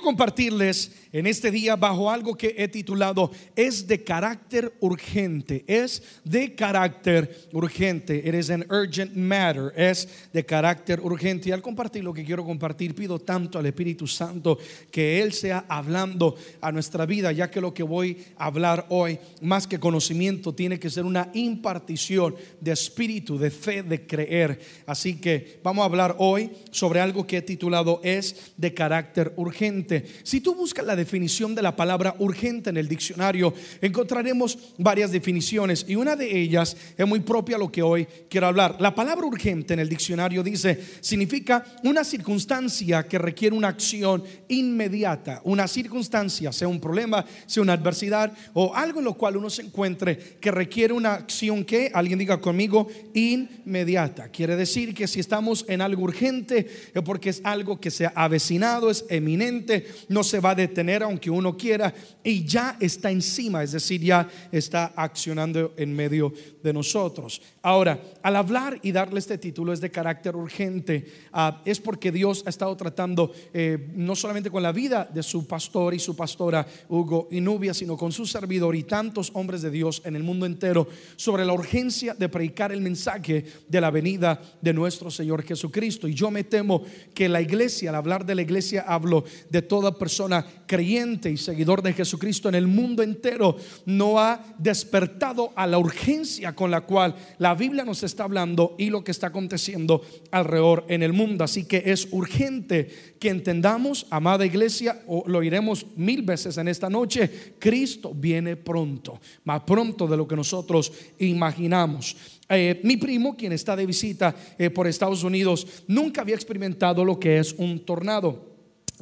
compartirles en este día bajo algo que he titulado es de carácter urgente, es de carácter urgente, it is an urgent matter, es de carácter urgente. Y al compartir lo que quiero compartir, pido tanto al Espíritu Santo que Él sea hablando a nuestra vida, ya que lo que voy a hablar hoy, más que conocimiento, tiene que ser una impartición de espíritu, de fe, de creer. Así que vamos a hablar hoy sobre algo que he titulado es de carácter urgente. Si tú buscas la definición de la palabra urgente en el diccionario, encontraremos varias definiciones y una de ellas es muy propia a lo que hoy quiero hablar. La palabra urgente en el diccionario dice, significa una circunstancia que requiere una acción inmediata, una circunstancia, sea un problema, sea una adversidad o algo en lo cual uno se encuentre que requiere una acción que, alguien diga conmigo, inmediata. Quiere decir que si estamos en algo urgente es porque es algo que se ha avecinado, es eminente, no se va a detener aunque uno quiera y ya está encima, es decir, ya está accionando en medio de nosotros. Ahora, al hablar y darle este título es de carácter urgente, ah, es porque Dios ha estado tratando eh, no solamente con la vida de su pastor y su pastora Hugo y Nubia, sino con su servidor y tantos hombres de Dios en el mundo entero sobre la urgencia de predicar el mensaje de la venida de nuestro Señor Jesucristo. Y yo me temo que la iglesia, al hablar de la iglesia, hablo de toda persona creyente y seguidor de Jesucristo en el mundo entero, no ha despertado a la urgencia con la cual la Biblia nos está hablando y lo que está aconteciendo alrededor en el mundo. Así que es urgente que entendamos, amada iglesia, o lo iremos mil veces en esta noche, Cristo viene pronto, más pronto de lo que nosotros imaginamos. Eh, mi primo, quien está de visita eh, por Estados Unidos, nunca había experimentado lo que es un tornado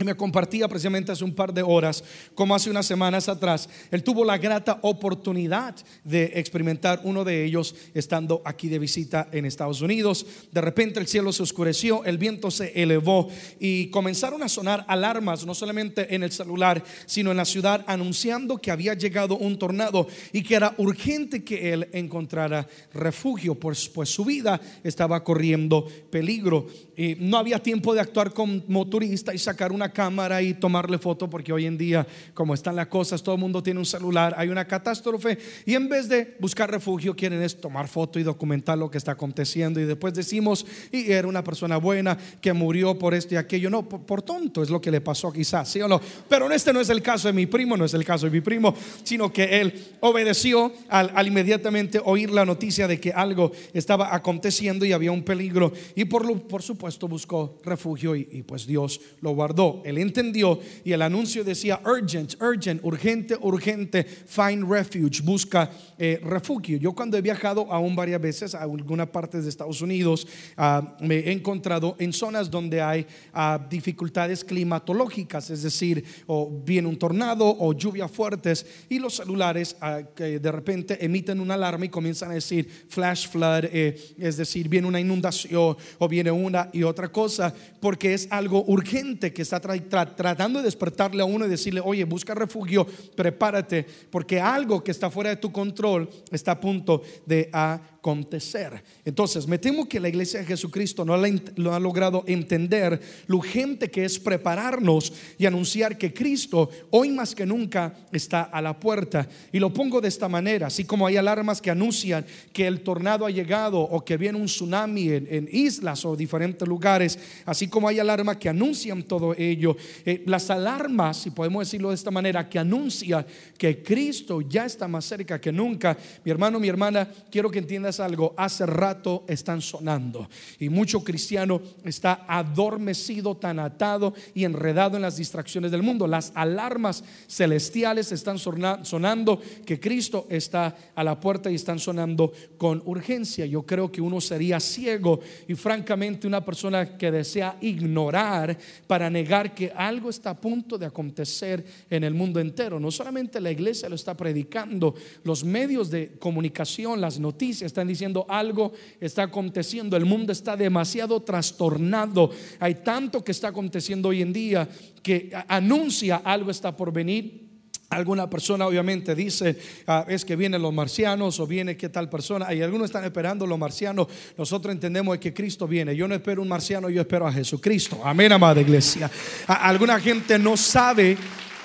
me compartía precisamente hace un par de horas, como hace unas semanas atrás, él tuvo la grata oportunidad de experimentar uno de ellos estando aquí de visita en Estados Unidos. De repente el cielo se oscureció, el viento se elevó y comenzaron a sonar alarmas, no solamente en el celular, sino en la ciudad, anunciando que había llegado un tornado y que era urgente que él encontrara refugio, pues, pues su vida estaba corriendo peligro. Y no había tiempo de actuar como turista y sacar una cámara y tomarle foto porque hoy en día, como están las cosas, todo el mundo tiene un celular, hay una catástrofe y en vez de buscar refugio quieren es tomar foto y documentar lo que está aconteciendo y después decimos, y era una persona buena que murió por esto y aquello, no, por, tonto es lo que le pasó quizás, sí o no, pero este no es el caso de mi primo, no es el caso de mi primo, sino que él obedeció al, inmediatamente oír la noticia de que algo estaba aconteciendo y había un peligro y por, por supuesto buscó refugio y pues Dios lo guardó él entendió y el anuncio decía urgent, urgent, urgente, urgente, find refuge, busca eh, refugio. Yo cuando he viajado aún varias veces a algunas partes de Estados Unidos, ah, me he encontrado en zonas donde hay ah, dificultades climatológicas, es decir, o viene un tornado o lluvias fuertes y los celulares ah, que de repente emiten una alarma y comienzan a decir flash flood, eh, es decir, viene una inundación o viene una y otra cosa, porque es algo urgente que está tratando de despertarle a uno y decirle, oye, busca refugio, prepárate, porque algo que está fuera de tu control está a punto de acontecer. Entonces, me temo que la iglesia de Jesucristo no ha logrado entender lo urgente que es prepararnos y anunciar que Cristo hoy más que nunca está a la puerta. Y lo pongo de esta manera, así como hay alarmas que anuncian que el tornado ha llegado o que viene un tsunami en, en islas o diferentes lugares, así como hay alarmas que anuncian todo ello, eh, las alarmas, si podemos decirlo de esta manera, que anuncian que Cristo ya está más cerca que nunca. Mi hermano, mi hermana, quiero que entiendas algo, hace rato están sonando y mucho cristiano está adormecido, tan atado y enredado en las distracciones del mundo. Las alarmas celestiales están sonando que Cristo está a la puerta y están sonando con urgencia. Yo creo que uno sería ciego y francamente una persona que desea ignorar para negar que algo está a punto de acontecer en el mundo entero. No solamente la iglesia lo está predicando, los medios de comunicación, las noticias están diciendo algo está aconteciendo, el mundo está demasiado trastornado, hay tanto que está aconteciendo hoy en día que anuncia algo está por venir Alguna persona obviamente dice, ah, es que vienen los marcianos o viene qué tal persona. Y algunos están esperando los marcianos. Nosotros entendemos que Cristo viene. Yo no espero un marciano, yo espero a Jesucristo. Amén, amada iglesia. alguna gente no sabe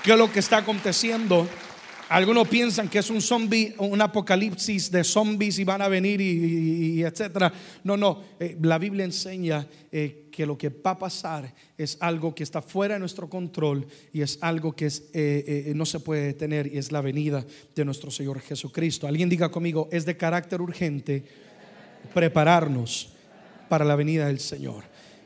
qué es lo que está aconteciendo algunos piensan que es un zombie, un apocalipsis de zombies y van a venir y, etcétera. No, no. Eh, la Biblia enseña eh, que lo que va a pasar es algo que está fuera de nuestro control y es algo que eh, no se puede detener y es la venida de nuestro Señor Jesucristo. Alguien diga conmigo, es de carácter urgente prepararnos para la venida del Señor.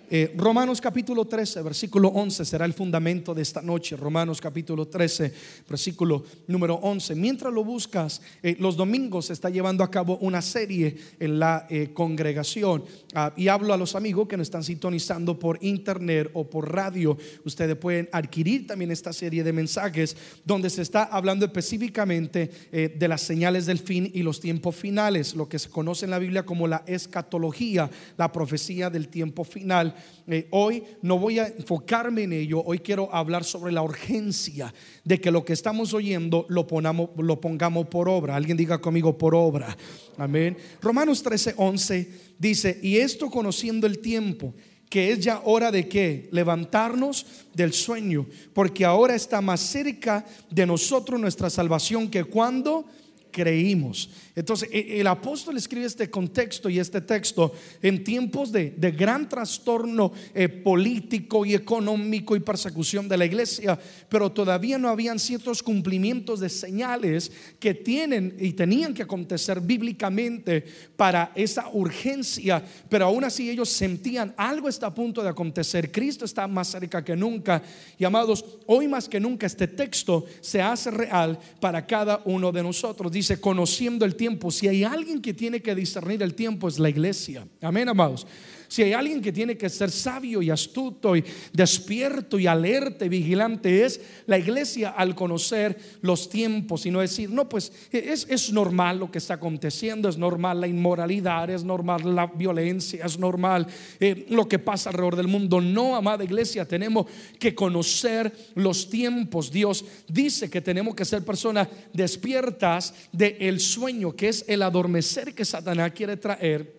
Eh, Romanos capítulo 13, versículo 11 será el fundamento de esta noche. Romanos capítulo 13, versículo número 11. Mientras lo buscas, eh, los domingos se está llevando a cabo una serie en la eh, congregación. Ah, y hablo a los amigos que nos están sintonizando por internet o por radio. Ustedes pueden adquirir también esta serie de mensajes donde se está hablando específicamente de las señales del fin y los tiempos finales, lo que se conoce en la Biblia como la escatología, la profecía del tiempo final. Eh, hoy no voy a enfocarme en ello, hoy quiero hablar sobre la urgencia de que lo que estamos oyendo lo, ponamos, lo pongamos por obra. Alguien diga conmigo por obra. Amén. Romanos 13, 11 dice, y esto conociendo el tiempo que es ya hora de que levantarnos del sueño, porque ahora está más cerca de nosotros nuestra salvación que cuando creímos. Entonces, e, el apóstol escribe este contexto y este texto en tiempos de, gran trastorno eh, político y económico y persecución de la iglesia, pero todavía no habían ciertos cumplimientos de señales que tienen y tenían que acontecer bíblicamente para esa urgencia, pero aún así ellos sentían algo está a punto de acontecer, Cristo está más cerca que nunca. Y amados, hoy más que nunca este texto se hace real para cada uno de nosotros. Dice, conociendo el tiempo si hay alguien que tiene que discernir el tiempo es la iglesia. Amén, amados. Si hay alguien que tiene que ser sabio y astuto y despierto y alerta y vigilante es la iglesia al conocer los tiempos y no decir, no, pues es, es normal lo que está aconteciendo, es normal la inmoralidad, es normal la violencia, es normal eh, lo que pasa alrededor del mundo. No, amada iglesia, tenemos que conocer los tiempos. Dios dice que tenemos que ser personas despiertas del sueño, que es el adormecer que Satanás quiere traer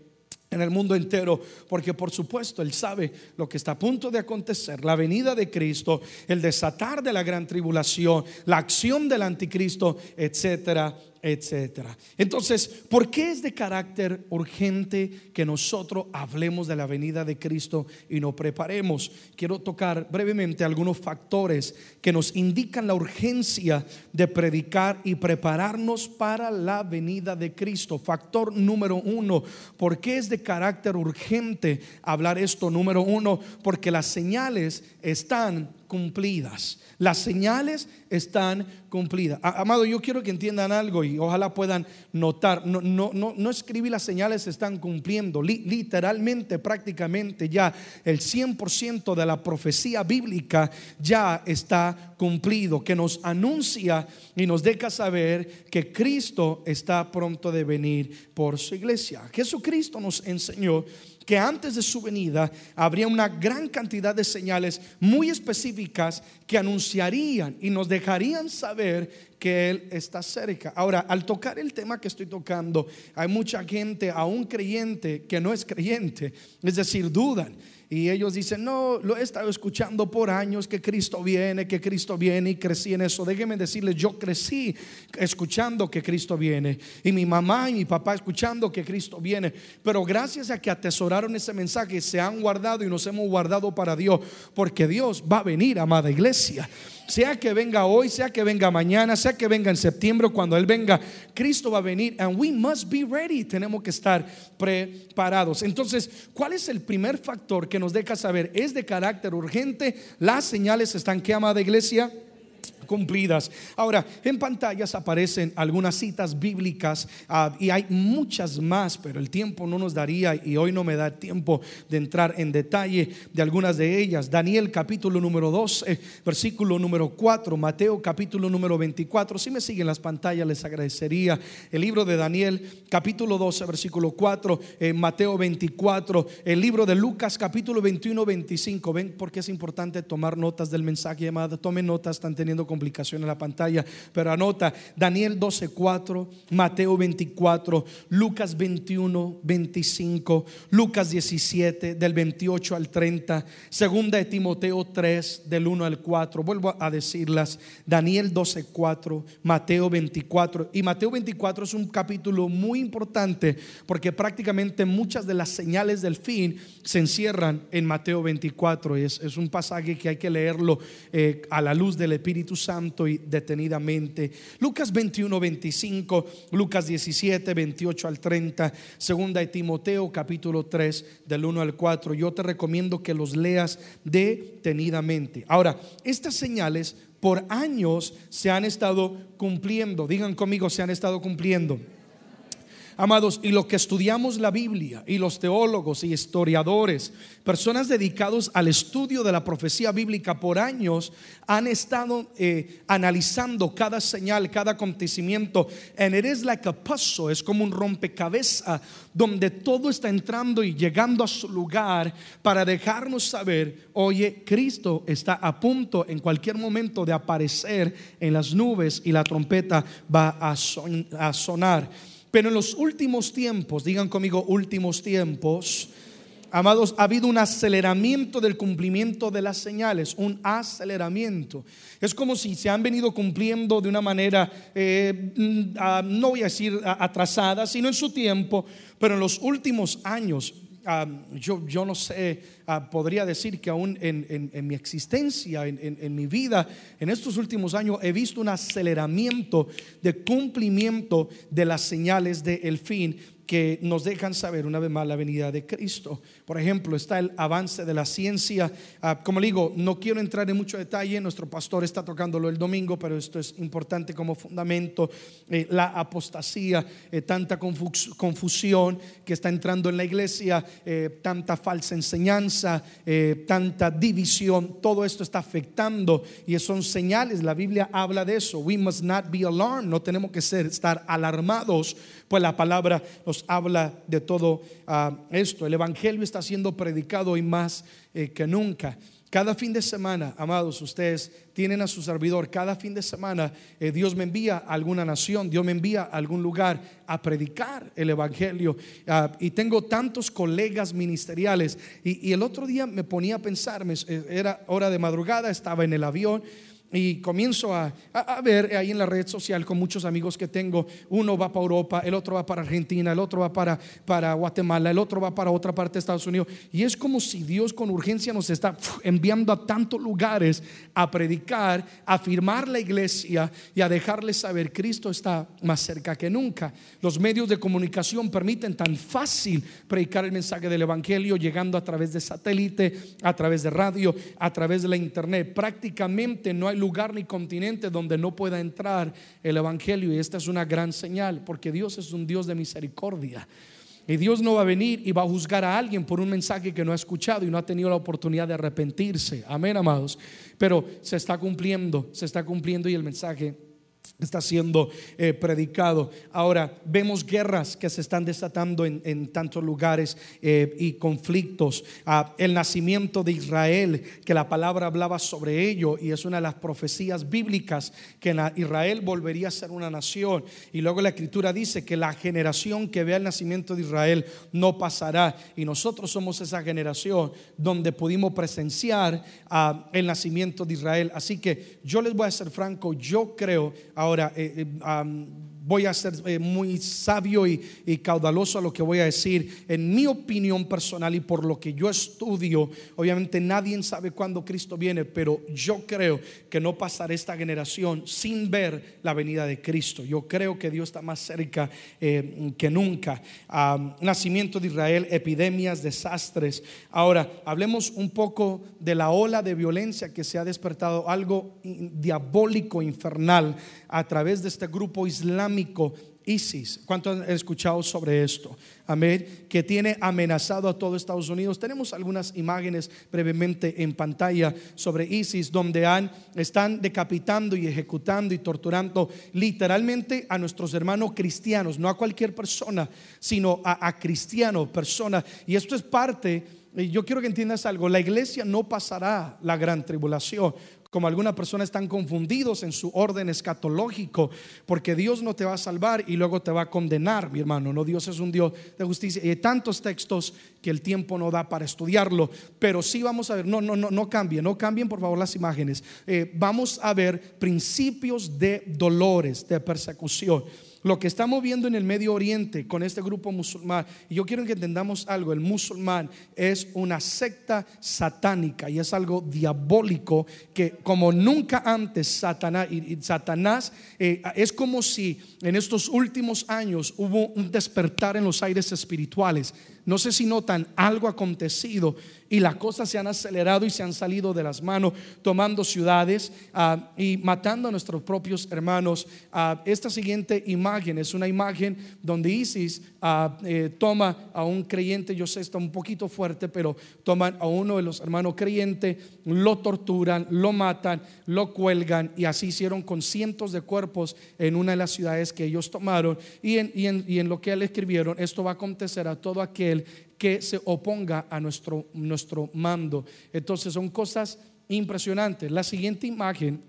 en el mundo entero, porque por supuesto Él sabe lo que está a punto de acontecer, la venida de Cristo, el desatar de la gran tribulación, la acción del anticristo, etcétera, etcétera. Entonces, ¿por qué es de carácter urgente que nosotros hablemos de la venida de Cristo y nos preparemos? Quiero tocar brevemente algunos factores que nos indican la urgencia de predicar y prepararnos para la venida de Cristo. Factor número uno, ¿por qué es de carácter urgente hablar esto? Número uno, porque las señales están cumplidas. Las señales están cumplidas. Amado, yo quiero que entiendan algo y ojalá puedan notar. No, no, no, no escribí las señales se están cumpliendo. literalmente, prácticamente ya el 100% de la profecía bíblica ya está cumplido, que nos anuncia y nos deja saber que Cristo está pronto de venir por su iglesia. Jesucristo nos enseñó que antes de su venida habría una gran cantidad de señales muy específicas que anunciarían y nos dejarían saber que Él está cerca. Ahora, al tocar el tema que estoy tocando, hay mucha gente, aún creyente, que no es creyente, es decir, dudan. Y ellos dicen, no, lo he estado escuchando por años que Cristo viene, que Cristo viene y crecí en eso. Déjenme decirles, yo crecí escuchando que Cristo viene. Y mi mamá y mi papá escuchando que Cristo viene. Pero gracias a que atesoraron ese mensaje, se han guardado y nos hemos guardado para Dios. Porque Dios va a venir, amada iglesia sea que venga hoy, sea que venga mañana, sea que venga en septiembre, cuando Él venga, Cristo va a venir and we must be ready. Tenemos que estar preparados. Entonces, ¿cuál es el primer factor que nos deja saber? Es de carácter urgente. Las señales están que amada iglesia cumplidas. Ahora, en pantallas aparecen algunas citas bíblicas ah, y hay muchas más, pero el tiempo no nos daría y hoy no me da tiempo de entrar en detalle de algunas de ellas. Daniel capítulo número 12, versículo número 4, Mateo capítulo número 24. Si me siguen las pantallas les agradecería. El libro de Daniel capítulo 12, versículo 4, eh, Mateo 24, el libro de Lucas capítulo 21, 25. Ven porque es importante tomar notas del mensaje, llamado, tomen notas, están teniendo complicación en la pantalla, pero anota Daniel 12:4, Mateo 24, Lucas 21, 25, Lucas 17 del 28 al 30, segunda de Timoteo 3 del 1 al 4. Vuelvo a decirlas, Daniel 12:4, Mateo 24 y Mateo 24 es un capítulo muy importante porque prácticamente muchas de las señales del fin se encierran en Mateo 24. Es, es un pasaje que hay que leerlo eh, a la luz del Espíritu Santo y detenidamente. Lucas 21, 25, Lucas 17, 28 al 30, segunda de Timoteo capítulo 3 del 1 al 4. Yo te recomiendo que los leas detenidamente. Ahora, estas señales por años se han estado cumpliendo. Digan conmigo, se han estado cumpliendo. Amados, y lo que estudiamos la Biblia y los teólogos y historiadores, personas dedicados al estudio de la profecía bíblica por años, han estado eh, analizando cada señal, cada acontecimiento. And it is like a puzzle, es como un rompecabezas donde todo está entrando y llegando a su lugar para dejarnos saber, oye, Cristo está a punto en cualquier momento de aparecer en las nubes y la trompeta va a sonar. Pero en los últimos tiempos, digan conmigo últimos tiempos, amados, ha habido un aceleramiento del cumplimiento de las señales, un aceleramiento. Es como si se han venido cumpliendo de una manera, eh, mm, ah, no voy a decir atrasada, sino en su tiempo, pero en los últimos años yo, no sé, ah, podría decir que aún en, mi existencia, en, mi vida, en estos últimos años, he visto un aceleramiento de cumplimiento de las señales del fin que nos dejan saber una vez más la venida de Cristo. Por ejemplo, está el avance de la ciencia. Ah, como digo, no quiero entrar en mucho detalle, nuestro pastor está tocándolo el domingo, pero esto es importante como fundamento. Eh, la apostasía, eh, tanta confusión que está entrando en la iglesia, eh, tanta falsa enseñanza, tanta división, todo esto está afectando y son señales. La Biblia habla de eso. We must not be alarmed, no tenemos que ser, estar alarmados, pues la palabra habla de todo ah, esto. El Evangelio está siendo predicado hoy más eh, que nunca. Cada fin de semana, amados, ustedes tienen a su servidor. Cada fin de semana eh, Dios me envía a alguna nación, Dios me envía a algún lugar a predicar el Evangelio. Ah, y tengo tantos colegas ministeriales. Y, el otro día me ponía a pensar, eh, era hora de madrugada, estaba en el avión y comienzo a, ver ahí en la red social con muchos amigos que tengo, uno va para Europa, el otro va para Argentina, el otro va para, para Guatemala, el otro va para otra parte de Estados Unidos. Y es como si Dios con urgencia nos está enviando a tantos lugares a predicar, a afirmar la iglesia y a dejarles saber Cristo está más cerca que nunca. Los medios de comunicación permiten tan fácil predicar el mensaje del Evangelio llegando a través de satélite, a través de radio, a través de la internet. Prácticamente no hay lugar ni continente donde no pueda entrar el Evangelio. Y esta es una gran señal, porque Dios es un Dios de misericordia. Y Dios no va a venir y va a juzgar a alguien por un mensaje que no ha escuchado y no ha tenido la oportunidad de arrepentirse. Amén, amados. Pero se está cumpliendo, se está cumpliendo y el mensaje está siendo eh, predicado. Ahora vemos guerras que se están desatando en, tantos lugares eh, y conflictos. Ah, el nacimiento de Israel, que la palabra hablaba sobre ello y es una de las profecías bíblicas que Israel volvería a ser una nación. Y luego la escritura dice que la generación que vea el nacimiento de Israel no pasará. Y nosotros somos esa generación donde pudimos presenciar ah, el nacimiento de Israel. Así que yo les voy a ser franco, yo creo Ahora, eh, eh, voy a ser eh, muy sabio y, caudaloso a lo que voy a decir. En mi opinión personal y por lo que yo estudio, obviamente nadie sabe cuándo Cristo viene, pero yo creo que no pasará esta generación sin ver la venida de Cristo. Yo creo que Dios está más cerca que nunca. nacimiento de Israel, epidemias, desastres. Ahora, hablemos un poco de la ola de violencia que se ha despertado, algo diabólico, infernal a través de este grupo islámico ISIS. ¿Cuántos han escuchado sobre esto? Amén. Que tiene amenazado a todo Estados Unidos. Tenemos algunas imágenes brevemente en pantalla sobre ISIS donde han, están decapitando y ejecutando y torturando literalmente a nuestros hermanos cristianos, no a cualquier persona, sino a, a cristianos, personas. Y esto es parte yo quiero que entiendas algo, la iglesia no pasará la gran tribulación como algunas personas están confundidos en su orden escatológico, porque Dios no te va a salvar y luego te va a condenar, mi hermano. No, Dios es un Dios de justicia. Y hay tantos textos que el tiempo no da para estudiarlo, pero sí vamos a ver, no, no, no, no cambien, no cambien por favor las imágenes. Eh, vamos a ver principios de dolores, de persecución lo que estamos viendo en el Medio Oriente con este grupo musulmán, y yo quiero que entendamos algo, el musulmán es una secta satánica y es algo diabólico que como nunca antes Satanás, eh, es como si en estos últimos años hubo un despertar en los aires espirituales. No sé si notan algo acontecido y las cosas se han acelerado y se han salido de las manos, tomando ciudades ah, y matando a nuestros propios hermanos. Ah, esta siguiente imagen es una imagen donde ISIS ah, eh, toma a un creyente, yo sé, está un poquito fuerte, pero toman a uno de los hermanos creyentes, lo torturan, lo matan, lo cuelgan y así hicieron con cientos de cuerpos en una de las ciudades que ellos tomaron. Y en, y en, lo que él escribieron, esto va a acontecer a todo aquel que se oponga a nuestro, nuestro mando. Entonces son cosas impresionantes. La siguiente imagen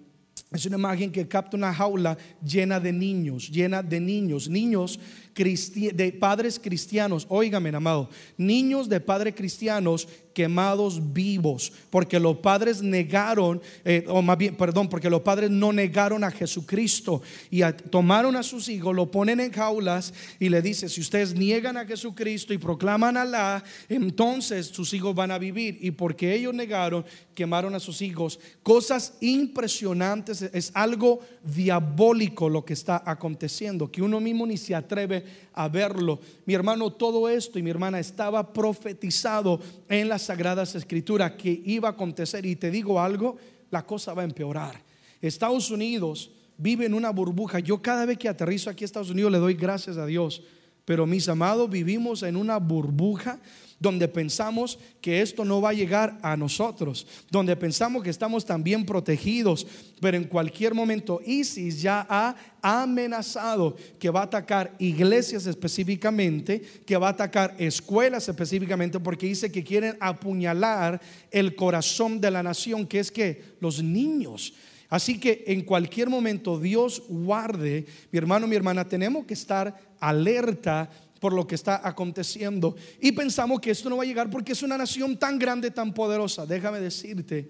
es una imagen que capta una jaula llena de niños, llena de niños, niños de padres cristianos, óigame, amado, niños de padres cristianos quemados vivos, porque los padres negaron, eh, o más bien, perdón, porque los padres no negaron a Jesucristo y tomaron a sus hijos, lo ponen en jaulas y le dice, si ustedes niegan a Jesucristo y proclaman a Alá, entonces sus hijos van a vivir. Y porque ellos negaron, quemaron a sus hijos. Cosas impresionantes, es algo diabólico lo que está aconteciendo, que uno mismo ni se atreve a verlo. Mi hermano, todo esto y mi hermana estaba profetizado en las Sagradas Escrituras que iba a acontecer. Y te digo algo, la cosa va a empeorar. Estados Unidos vive en una burbuja. Yo cada vez que aterrizo aquí a Estados Unidos le doy gracias a Dios. Pero mis amados, vivimos en una burbuja donde pensamos que esto no va a llegar a nosotros, donde pensamos que estamos también protegidos, pero en cualquier momento ISIS ya ha amenazado que va a atacar iglesias específicamente, que va a atacar escuelas específicamente, porque dice que quieren apuñalar el corazón de la nación, que es que los niños. Así que en cualquier momento Dios guarde, mi hermano, mi hermana, tenemos que estar alerta por lo que está aconteciendo. Y pensamos que esto no va a llegar porque es una nación tan grande, tan poderosa. Déjame decirte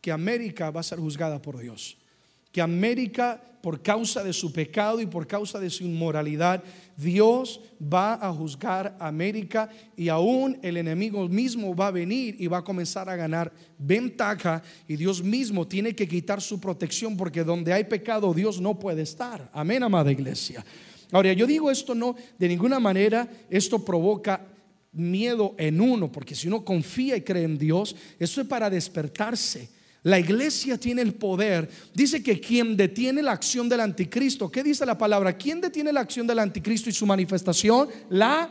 que América va a ser juzgada por Dios. Que América, por causa de su pecado y por causa de su inmoralidad, Dios va a juzgar a América y aún el enemigo mismo va a venir y va a comenzar a ganar ventaja y Dios mismo tiene que quitar su protección porque donde hay pecado Dios no puede estar. Amén, amada iglesia. Ahora, yo digo esto no, de ninguna manera esto provoca miedo en uno, porque si uno confía y cree en Dios, eso es para despertarse. La iglesia tiene el poder. Dice que quien detiene la acción del anticristo, ¿qué dice la palabra? ¿Quién detiene la acción del anticristo y su manifestación? La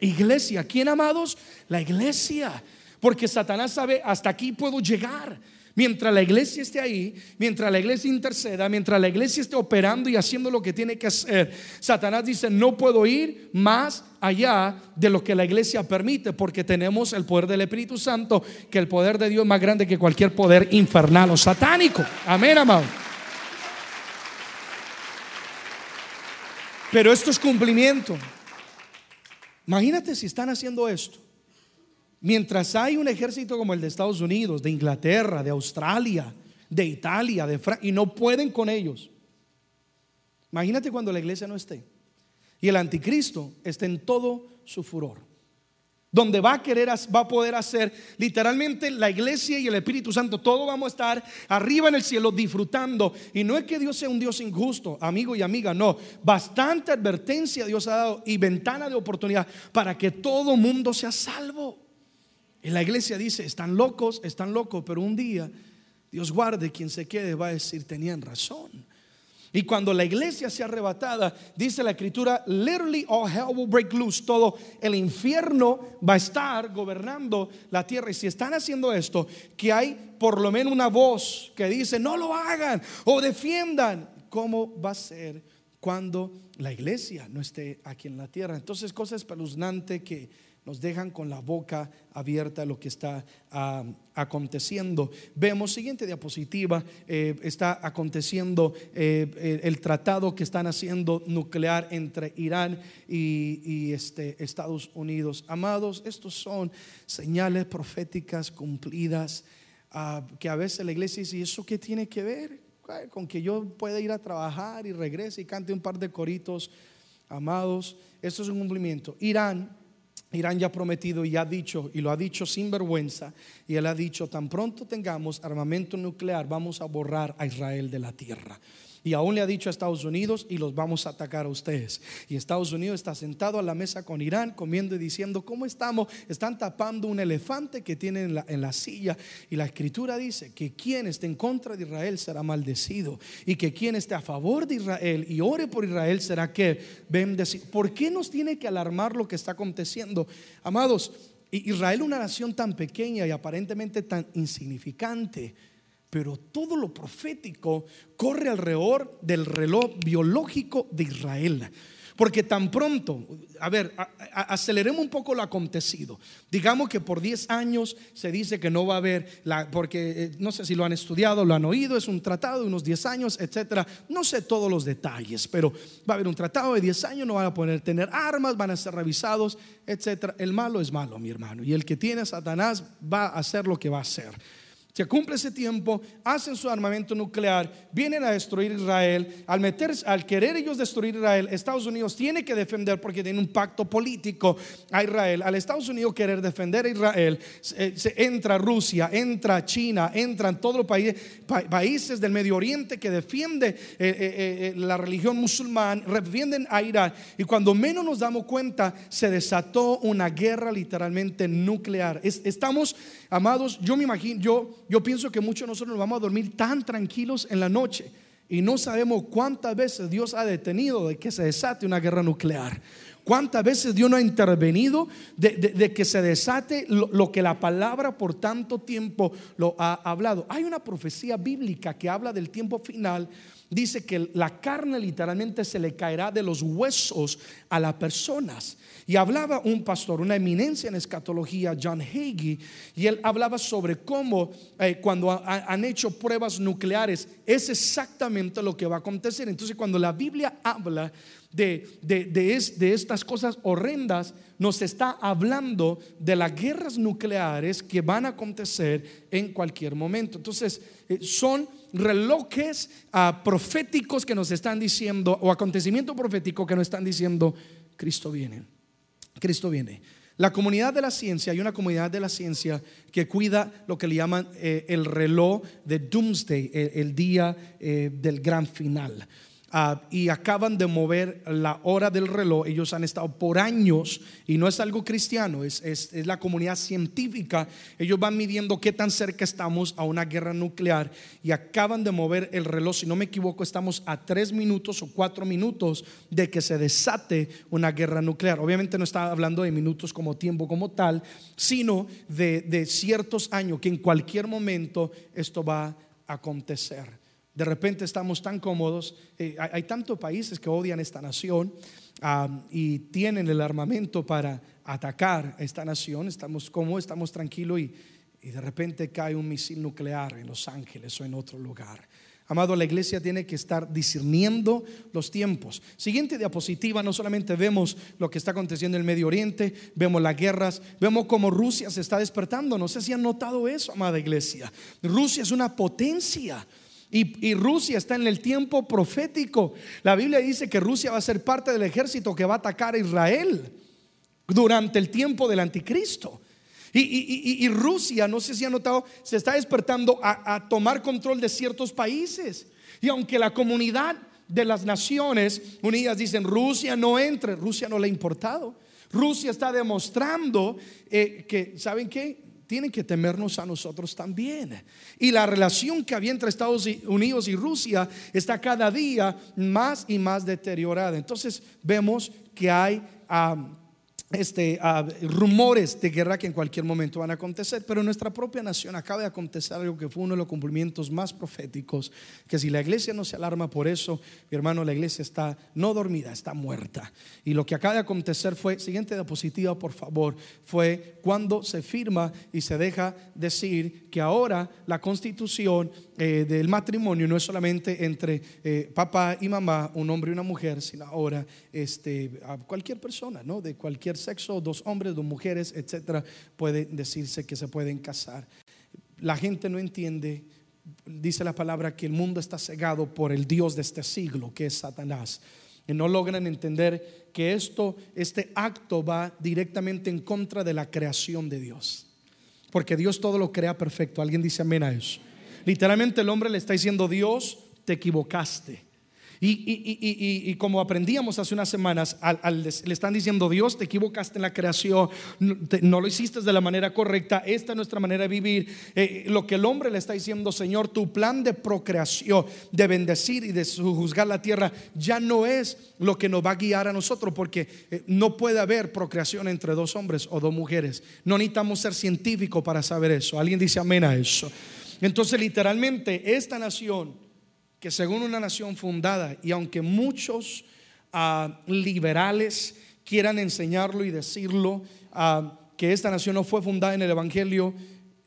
iglesia. ¿Quién, amados? La iglesia. Porque Satanás sabe, hasta aquí puedo llegar. Mientras la iglesia esté ahí, mientras la iglesia interceda, mientras la iglesia esté operando y haciendo lo que tiene que hacer, Satanás dice, no puedo ir más allá de lo que la iglesia permite, porque tenemos el poder del Espíritu Santo, que el poder de Dios es más grande que cualquier poder infernal o satánico. Amén, amado. Pero esto es cumplimiento. Imagínate si están haciendo esto Mientras hay un ejército como el de Estados Unidos, de Inglaterra, de Australia, de Italia, de Francia, y no pueden con ellos. Imagínate cuando la iglesia no esté. Y el anticristo esté en todo su furor. Donde va a querer, va a poder hacer literalmente la iglesia y el Espíritu Santo, todo vamos a estar arriba en el cielo disfrutando. Y no es que Dios sea un Dios injusto, amigo y amiga, no. Bastante advertencia Dios ha dado y ventana de oportunidad para que todo mundo sea salvo. Y la iglesia dice, están locos, están locos, pero un día, Dios guarde, quien se quede va a decir, tenían razón. Y cuando la iglesia sea arrebatada, dice la escritura, literally all hell will break loose. Todo el infierno va a estar gobernando la tierra. Y si están haciendo esto, que hay por lo menos una voz que dice, no lo hagan o defiendan. ¿Cómo va a ser cuando la iglesia no esté aquí en la tierra? Entonces, cosa espeluznante que nos dejan con la boca abierta lo que está ah, aconteciendo. Vemos, siguiente diapositiva, eh, está aconteciendo eh, el tratado que están haciendo nuclear entre Irán y, este, Estados Unidos. Amados, estos son señales proféticas cumplidas ah, que a veces la iglesia dice, ¿y eso qué tiene que ver? Con que yo pueda ir a trabajar y regrese y cante un par de coritos. Amados, esto es un cumplimiento. Irán Irán ya ha prometido y ha dicho, y lo ha dicho sin vergüenza, y él ha dicho, tan pronto tengamos armamento nuclear, vamos a borrar a Israel de la tierra. Y aún le ha dicho a Estados Unidos y los vamos a atacar a ustedes. Y Estados Unidos está sentado a la mesa con Irán comiendo y diciendo, ¿cómo estamos? Están tapando un elefante que tienen en la, silla. Y la escritura dice que quien esté en contra de Israel será maldecido. Y que quien esté a favor de Israel y ore por Israel será que bendecido. ¿Por qué nos tiene que alarmar lo que está aconteciendo? Amados, Israel una nación tan pequeña y aparentemente tan insignificante pero todo lo profético corre alrededor del reloj biológico de Israel. Porque tan pronto, a ver, aceleremos un poco lo acontecido. Digamos que por 10 años se dice que no va a haber, porque eh, no sé si lo han estudiado, lo han oído, es un tratado de unos 10 años, etcétera. No sé todos los detalles, pero va a haber un tratado de 10 años, no van a poder tener armas, van a ser revisados, etcétera. El malo es malo, mi hermano, y el que tiene a Satanás va a hacer lo que va a hacer. Se cumple ese tiempo, hacen su armamento nuclear, vienen a destruir Israel. Al, meter, al querer ellos destruir Israel, Estados Unidos tiene que defender porque tiene un pacto político a Israel. Al Estados Unidos querer defender a Israel, entra Rusia, entra China, entran todos los países, países del Medio Oriente que defienden eh, eh, eh, la religión musulmana, defienden a Irán. Y cuando menos nos damos cuenta, se desató una guerra literalmente nuclear. estamos, amados, yo me imagino, yo yo pienso que muchos de nosotros nos vamos a dormir tan tranquilos en la noche y no sabemos cuántas veces Dios ha detenido de que se desate una guerra nuclear. ¿Cuántas veces Dios no ha intervenido de, que se desate lo, que la palabra por tanto tiempo lo ha hablado? Hay una profecía bíblica que habla del tiempo final. Dice que la carne literalmente se le caerá de los huesos a las personas. Y hablaba un pastor, una eminencia en escatología, John Hagee, y él hablaba sobre cómo eh, cuando han hecho pruebas nucleares es exactamente lo que va a acontecer. Entonces cuando la Biblia habla de, de, estas cosas horrendas, nos está hablando de las guerras nucleares que van a acontecer en cualquier momento. Entonces, eh, son relojes ah, proféticos que nos están diciendo, o acontecimiento profético que nos están diciendo, Cristo viene. Cristo viene. La comunidad de la ciencia, hay una comunidad de la ciencia que cuida lo que le llaman eh, el reloj de Doomsday, el, día eh, del gran final. Ah, y acaban de mover la hora del reloj. Ellos han estado por años y no es algo cristiano, es, es, la comunidad científica. Ellos van midiendo qué tan cerca estamos a una guerra nuclear y acaban de mover el reloj. Si no me equivoco, estamos a tres minutos o cuatro minutos de que se desate una guerra nuclear. Obviamente no está hablando de minutos como tiempo como tal, sino de, de ciertos años que en cualquier momento esto va a acontecer. De repente estamos tan cómodos. Eh, hay, tantos países que odian esta nación y tienen el armamento para atacar a esta nación. Estamos cómodos, estamos tranquilos y, y de repente cae un misil nuclear en Los Ángeles o en otro lugar. Amado, la iglesia tiene que estar discerniendo los tiempos. Siguiente diapositiva, no solamente vemos lo que está aconteciendo en el Medio Oriente, vemos las guerras, vemos cómo Rusia se está despertando. No sé si han notado eso, amada iglesia. Rusia es una potencia. Y, Rusia está en el tiempo profético. La Biblia dice que Rusia va a ser parte del ejército que va a atacar a Israel durante el tiempo del anticristo. Y, Rusia, no sé si ha notado, se está despertando a, a tomar control de ciertos países. Y aunque la comunidad de las Naciones Unidas dicen Rusia no entre, Rusia no le ha importado. Rusia está demostrando eh, que, ¿saben qué? Tienen que temernos a nosotros también. Y la relación que había entre Estados Unidos y Rusia está cada día más y más deteriorada. Entonces vemos que hay este, ah, rumores de guerra que en cualquier momento van a acontecer, pero en nuestra propia nación acaba de acontecer algo que fue uno de los cumplimientos más proféticos, que si la iglesia no se alarma por eso, mi hermano, la iglesia está no dormida, está muerta. Y lo que acaba de acontecer fue, siguiente diapositiva por favor, fue cuando se firma y se deja decir que ahora la constitución eh, del matrimonio no es solamente entre eh, papá y mamá, un hombre y una mujer, sino ahora este, a cualquier persona, ¿no? De cualquier sexo, dos hombres, dos mujeres, etcétera, puede decirse que se pueden casar. La gente no entiende, dice la palabra, que el mundo está cegado por el Dios de este siglo, que es Satanás. Y no logran entender que esto, este acto va directamente en contra de la creación de Dios. Porque Dios todo lo crea perfecto. Alguien dice amén a eso. Literalmente el hombre le está diciendo, Dios, te equivocaste. Y, como aprendíamos hace unas semanas, le están diciendo, Dios, te equivocaste en la creación, no, lo hiciste de la manera correcta, esta es nuestra manera de vivir. Eh, lo que el hombre le está diciendo, Señor, tu plan de procreación, de bendecir y de juzgar la tierra, ya no es lo que nos va a guiar a nosotros, porque eh, no puede haber procreación entre dos hombres o dos mujeres. No necesitamos ser científicos para saber eso. Alguien dice amén a eso. Entonces, literalmente, esta nación que según una nación fundada, y aunque muchos ah, liberales quieran enseñarlo y decirlo, ah, que esta nación no fue fundada en el Evangelio,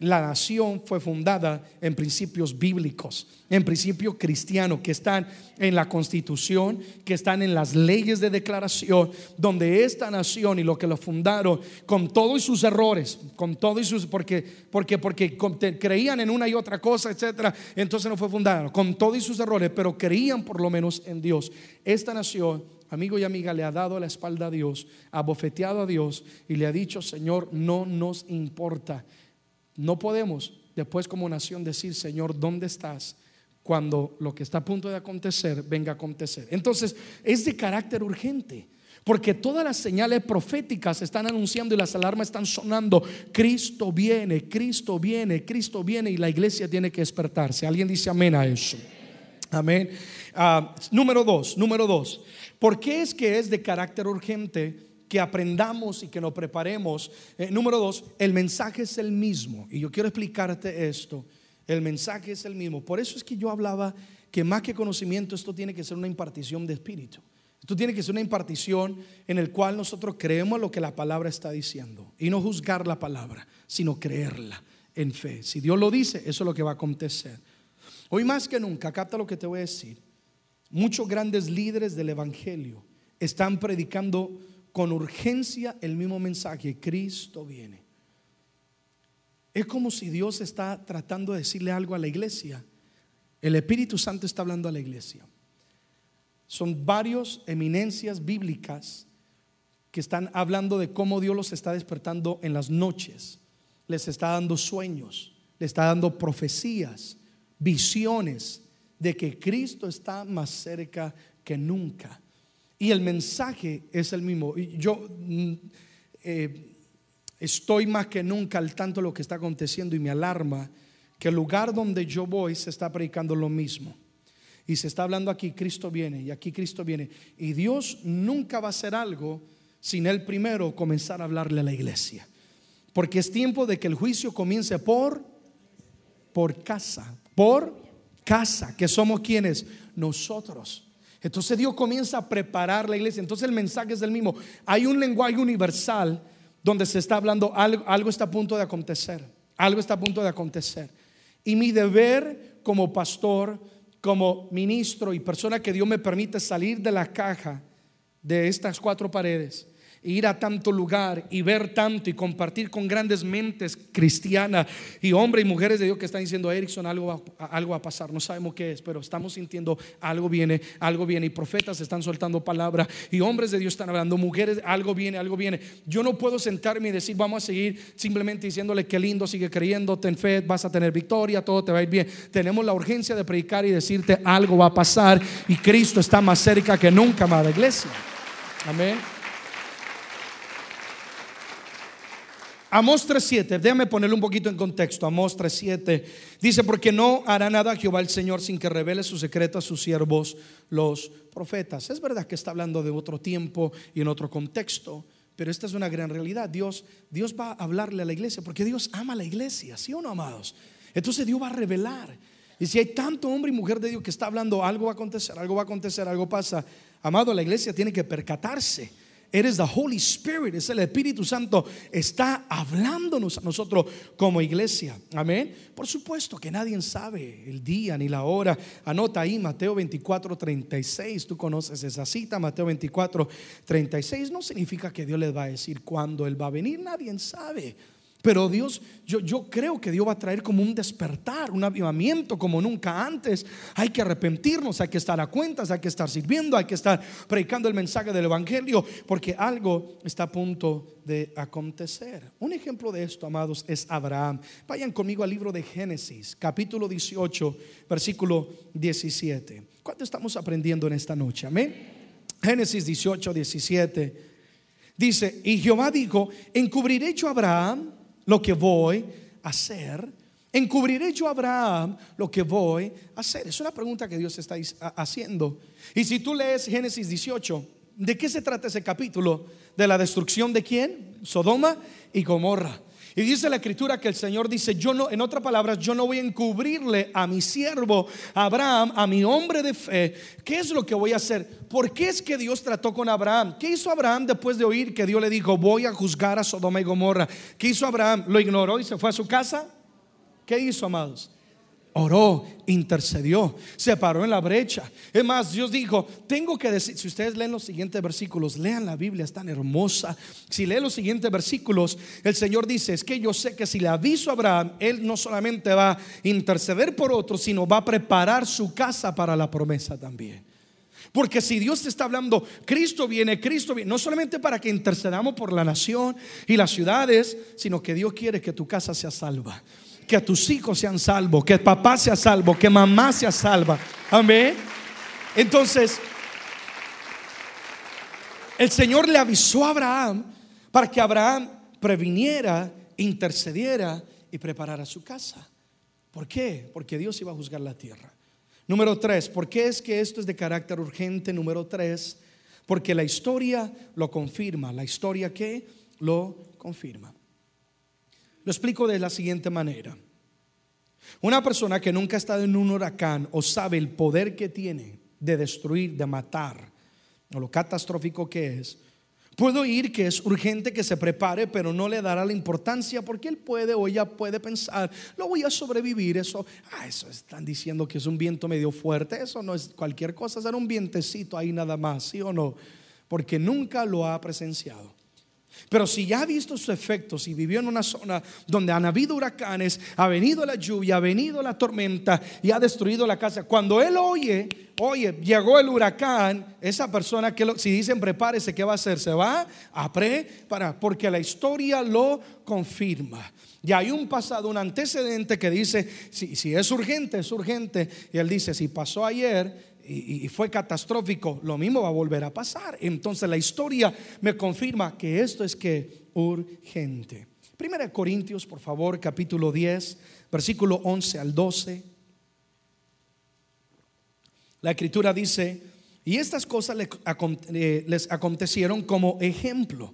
la nación fue fundada en principios bíblicos, en principios cristianos que están en la constitución, que están en las leyes de declaración, donde esta nación y lo que lo fundaron, con todos sus errores, con todos sus, porque, porque, porque creían en una y otra cosa, etcétera, entonces no fue fundada, con todos sus errores, pero creían por lo menos en Dios. Esta nación amigo y amiga, le ha dado la espalda a Dios, ha bofeteado a Dios y le ha dicho, Señor, no nos importa. No podemos después como nación decir, Señor, ¿dónde estás? Cuando lo que está a punto de acontecer venga a acontecer. Entonces, es de carácter urgente. Porque todas las señales proféticas están anunciando y las alarmas están sonando. Cristo viene, Cristo viene, Cristo viene y la iglesia tiene que despertarse. ¿Alguien dice amén a eso? Amén. Ah, número dos, número dos. ¿Por qué es que es de carácter urgente? Que aprendamos y que nos preparemos. Eh, número dos, el mensaje es el mismo. Y yo quiero explicarte esto. El mensaje es el mismo. Por eso es que yo hablaba que más que conocimiento, esto tiene que ser una impartición de espíritu. Esto tiene que ser una impartición en el cual nosotros creemos lo que la palabra está diciendo. Y no juzgar la palabra, sino creerla en fe. Si Dios lo dice, eso es lo que va a acontecer. Hoy más que nunca, capta lo que te voy a decir. Muchos grandes líderes del Evangelio están predicando con urgencia el mismo mensaje, Cristo viene. Es como si Dios está tratando de decirle algo a la iglesia. El Espíritu Santo está hablando a la iglesia. Son varios eminencias bíblicas que están hablando de cómo Dios los está despertando en las noches. Les está dando sueños, les está dando profecías, visiones de que Cristo está más cerca que nunca. Y el mensaje es el mismo. Yo mm, eh, estoy más que nunca al tanto de lo que está aconteciendo y me alarma que el lugar donde yo voy se está predicando lo mismo. Y se está hablando aquí, Cristo viene, y aquí Cristo viene. Y Dios nunca va a hacer algo sin Él primero comenzar a hablarle a la iglesia. Porque es tiempo de que el juicio comience por, por casa, por casa, que somos quienes, nosotros. Entonces Dios comienza a preparar la iglesia. Entonces el mensaje es el mismo. Hay un lenguaje universal donde se está hablando, algo, algo está a punto de acontecer. Algo está a punto de acontecer. Y mi deber como pastor, como ministro y persona que Dios me permite salir de la caja de estas cuatro paredes ir a tanto lugar y ver tanto y compartir con grandes mentes cristianas y hombres y mujeres de Dios que están diciendo, Erickson, algo va, algo va a pasar, no sabemos qué es, pero estamos sintiendo algo viene, algo viene y profetas están soltando palabra y hombres de Dios están hablando, mujeres, algo viene, algo viene. Yo no puedo sentarme y decir, vamos a seguir simplemente diciéndole que lindo, sigue creyendo, ten fe, vas a tener victoria, todo te va a ir bien. Tenemos la urgencia de predicar y decirte algo va a pasar y Cristo está más cerca que nunca, amada iglesia. Amén. Amós 3.7, déjame ponerlo un poquito en contexto. Amós 3.7 dice, porque no hará nada Jehová el Señor sin que revele su secreto a sus siervos, los profetas. Es verdad que está hablando de otro tiempo y en otro contexto, Pero esta es una gran realidad. Dios, Dios va a hablarle a la iglesia porque Dios ama a la iglesia, ¿sí o no, amados? Entonces Dios va a revelar. Y si hay tanto hombre y mujer de Dios que está hablando, algo va a acontecer, algo va a acontecer, algo pasa. Amado, la iglesia tiene que percatarse Eres the Holy Spirit, es el Espíritu Santo, está hablándonos a nosotros como iglesia. Amén. Por supuesto que nadie sabe el día ni la hora. Anota ahí Mateo 24, 36. Tú conoces esa cita, Mateo 24, 36. No significa que Dios les va a decir cuándo Él va a venir, nadie sabe. Pero Dios, yo, yo creo que Dios va a traer como un despertar, un avivamiento como nunca antes. Hay que arrepentirnos, hay que estar a cuentas, hay que estar sirviendo, hay que estar predicando el mensaje del Evangelio, porque algo está a punto de acontecer. Un ejemplo de esto, amados, es Abraham. Vayan conmigo al libro de Génesis, capítulo 18, versículo 17. ¿Cuánto estamos aprendiendo en esta noche? Amén. Génesis 18, 17. Dice, y Jehová dijo, encubriré yo a Abraham lo que voy a hacer? ¿Encubriré yo a Abraham lo que voy a hacer? Es una pregunta que Dios está haciendo. Y si tú lees Génesis 18, ¿de qué se trata ese capítulo? ¿De la destrucción de quién? Sodoma y Gomorra. Y dice la escritura que el Señor dice, yo no, en otras palabras, yo no voy a encubrirle a mi siervo Abraham, a mi hombre de fe, ¿qué es lo que voy a hacer? ¿Por qué es que Dios trató con Abraham? ¿Qué hizo Abraham después de oír que Dios le dijo, voy a juzgar a Sodoma y Gomorra? ¿Qué hizo Abraham? ¿Lo ignoró y se fue a su casa? ¿Qué hizo, amados? Oró, intercedió, se paró en la brecha. Es más, Dios dijo, tengo que decir, si ustedes leen los siguientes versículos, lean la Biblia, es tan hermosa. Si leen los siguientes versículos, el Señor dice, es que yo sé que si le aviso a Abraham, él no solamente va a interceder por otros, sino va a preparar su casa para la promesa también. Porque si Dios te está hablando, Cristo viene, Cristo viene, no solamente para que intercedamos por la nación y las ciudades, sino que Dios quiere que tu casa sea salva que tus hijos sean salvos, que papá sea salvo, que mamá sea salva. Amén. Entonces, el Señor le avisó a Abraham para que Abraham previniera, intercediera y preparara su casa. ¿Por qué? Porque Dios iba a juzgar la tierra. Número tres, ¿por qué es que esto es de carácter urgente? Número tres, porque la historia lo confirma. La historia que lo confirma. Lo explico de la siguiente manera. Una persona que nunca ha estado en un huracán o sabe el poder que tiene de destruir, de matar, o lo catastrófico que es, puede oír que es urgente que se prepare, pero no le dará la importancia porque él puede o ella puede pensar, lo voy a sobrevivir, eso, ah, eso están diciendo que es un viento medio fuerte, eso no es cualquier cosa, es un vientecito ahí nada más, ¿sí o no? Porque nunca lo ha presenciado. Pero si ya ha visto sus efectos y vivió en una zona donde han habido huracanes, ha venido la lluvia, ha venido la tormenta y ha destruido la casa, cuando él oye, oye, llegó el huracán, esa persona que si dicen prepárese, ¿qué va a hacer? Se va a preparar, porque la historia lo confirma. Y hay un pasado, un antecedente que dice, si, si es urgente, es urgente. Y él dice, si pasó ayer, y, fue catastrófico, lo mismo va a volver a pasar. Entonces la historia me confirma que esto es que urgente. Primera Corintios, por favor, capítulo 10, versículo 11 al 12. La escritura dice, y estas cosas eh, les acontecieron como ejemplo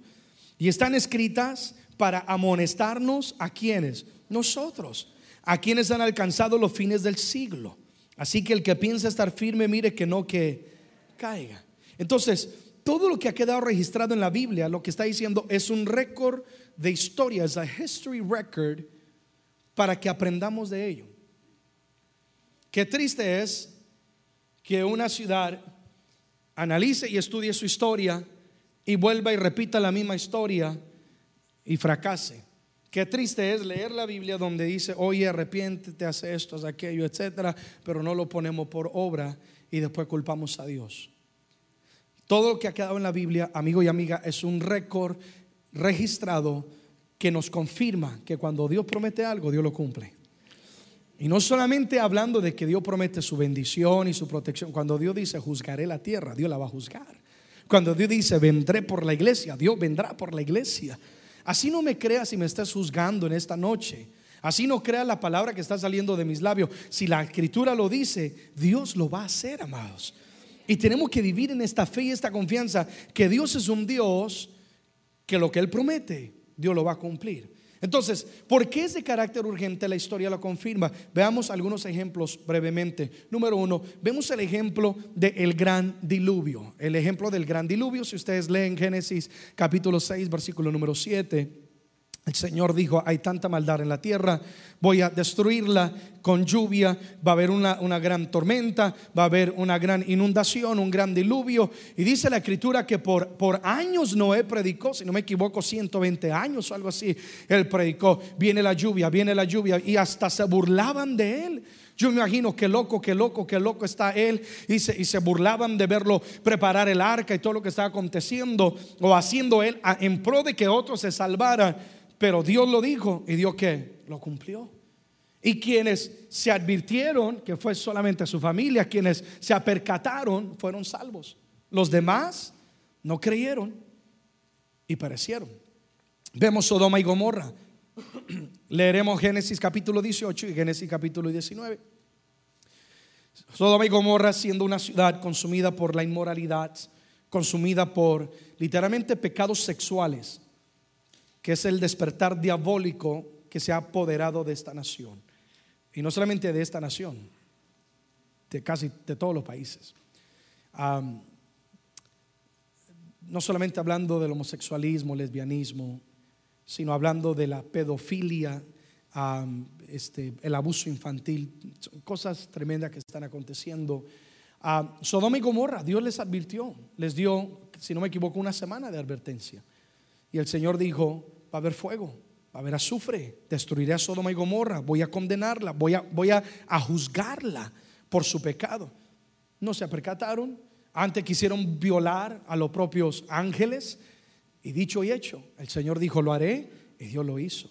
y están escritas para amonestarnos a quienes, nosotros, a quienes han alcanzado los fines del siglo. Así que el que piensa estar firme, mire que no que caiga. Entonces, todo lo que ha quedado registrado en la Biblia, lo que está diciendo es un récord de historia, es a history record para que aprendamos de ello. Qué triste es que una ciudad analice y estudie su historia y vuelva y repita la misma historia y fracase. Qué triste es leer la Biblia donde dice, oye, arrepiéntete, hace esto, hace aquello, etcétera, pero no lo ponemos por obra y después culpamos a Dios. Todo lo que ha quedado en la Biblia, amigo y amiga, es un récord registrado que nos confirma que cuando Dios promete algo, Dios lo cumple. Y no solamente hablando de que Dios promete su bendición y su protección, cuando Dios dice, juzgaré la tierra, Dios la va a juzgar. Cuando Dios dice, vendré por la iglesia, Dios vendrá por la iglesia. Así no me creas si me estás juzgando en esta noche. Así no creas la palabra que está saliendo de mis labios. Si la escritura lo dice, Dios lo va a hacer, amados. Y tenemos que vivir en esta fe y esta confianza que Dios es un Dios que lo que Él promete, Dios lo va a cumplir. Entonces, ¿por qué es de carácter urgente? La historia lo confirma. Veamos algunos ejemplos brevemente. Número uno, vemos el ejemplo del gran diluvio. El ejemplo del gran diluvio, si ustedes leen Génesis capítulo 6, versículo número 7. El Señor dijo, hay tanta maldad en la tierra, voy a destruirla con lluvia, va a haber una, una, gran tormenta, va a haber una gran inundación, un gran diluvio. Y dice la escritura que por, por años Noé predicó, si no me equivoco, 120 años o algo así, él predicó, viene la lluvia, viene la lluvia, y hasta se burlaban de él. Yo me imagino que loco, que loco, que loco está él. Y se, y se, burlaban de verlo preparar el arca y todo lo que estaba aconteciendo o haciendo él en pro de que otros se salvaran. Pero Dios lo dijo y Dios que lo cumplió. Y quienes se advirtieron, que fue solamente su familia, quienes se apercataron, fueron salvos. Los demás no creyeron y perecieron. Vemos Sodoma y Gomorra. Leeremos Génesis capítulo 18 y Génesis capítulo 19. Sodoma y Gomorra siendo una ciudad consumida por la inmoralidad, consumida por literalmente pecados sexuales que es el despertar diabólico que se ha apoderado de esta nación. Y no solamente de esta nación, de casi de todos los países. no solamente hablando del homosexualismo, lesbianismo, sino hablando de la pedofilia, este, el abuso infantil, cosas tremendas que están aconteciendo. Sodoma y Gomorra, Dios les advirtió, les dio, si no me equivoco, una semana de advertencia. Y el Señor dijo, va a haber fuego, va a haber azufre, destruiré a Sodoma y Gomorra, voy a condenarla, voy a, voy a, juzgarla por su pecado. No se percataron, antes quisieron violar a los propios ángeles y dicho y hecho, el Señor dijo, lo haré y Dios lo hizo.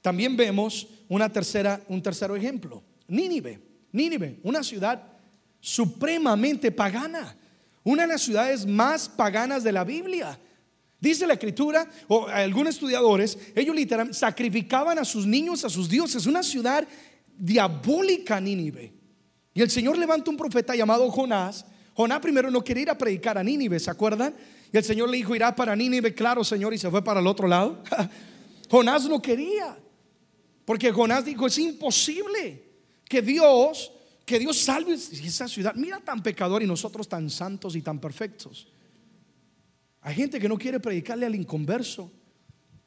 También vemos una tercera, un tercer ejemplo. Nínive, una ciudad supremamente pagana, una de las ciudades más paganas de la Biblia. Dice la escritura, o algunos estudiadores, ellos literalmente sacrificaban a sus niños, a sus dioses. Una ciudad diabólica, Nínive. Y el Señor levanta un profeta llamado Jonás. Jonás primero no quería ir a predicar a Nínive, ¿se acuerdan? Y el Señor le dijo, irá para Nínive, claro, Señor, y se fue para el otro lado. Jonás no quería. Porque Jonás dijo, es imposible que Dios, que Dios salve esa ciudad. Mira tan pecador y nosotros tan santos y tan perfectos. Hay gente que no quiere predicarle al inconverso,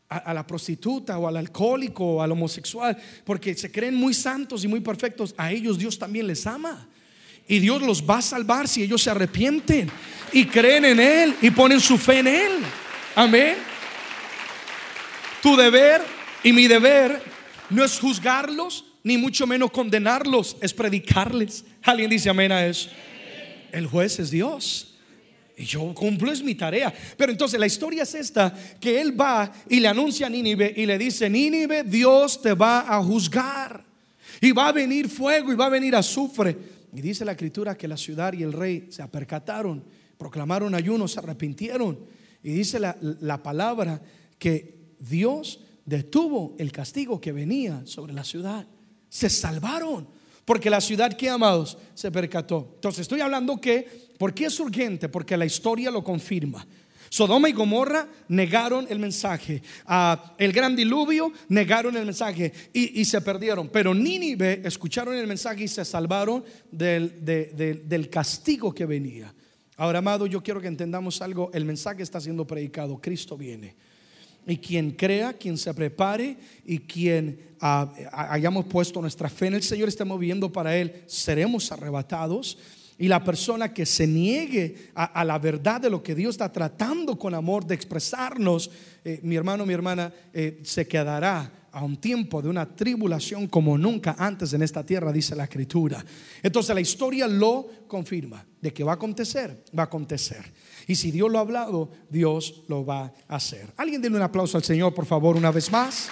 a, la prostituta o al alcohólico o al homosexual, porque se creen muy santos y muy perfectos. A ellos Dios también les ama. Y Dios los va a salvar si ellos se arrepienten y creen en Él y ponen su fe en Él. Amén. Tu deber y mi deber no es juzgarlos, ni mucho menos condenarlos, es predicarles. Alguien dice amén a eso. El juez es Dios. Yo cumplo es mi tarea. Pero entonces la historia es esta, que él va y le anuncia a Nínive y le dice, Nínive, Dios te va a juzgar. Y va a venir fuego y va a venir azufre. Y dice la escritura que la ciudad y el rey se apercataron, proclamaron ayuno, se arrepintieron. Y dice la, la palabra que Dios detuvo el castigo que venía sobre la ciudad. Se salvaron. Porque la ciudad que amados se percató. Entonces estoy hablando que ¿Por qué es urgente? Porque la historia lo confirma. Sodoma y Gomorra negaron el mensaje. Ah, el gran diluvio negaron el mensaje y, se perdieron. Pero Nínive escucharon el mensaje y se salvaron del, del castigo que venía. Ahora, amado, yo quiero que entendamos algo. El mensaje está siendo predicado. Cristo viene. Y quien crea, quien se prepare y quien ah, hayamos puesto nuestra fe en el Señor, estemos viviendo para Él, seremos arrebatados. Y la persona que se niegue a, la verdad de lo que Dios está tratando con amor de expresarnos, eh, mi hermano, mi hermana, eh, se quedará a un tiempo de una tribulación como nunca antes en esta tierra, dice la escritura. Entonces la historia lo confirma, de que va a acontecer, va a acontecer. Y si Dios lo ha hablado, Dios lo va a hacer. Alguien denle un aplauso al Señor, por favor, una vez más.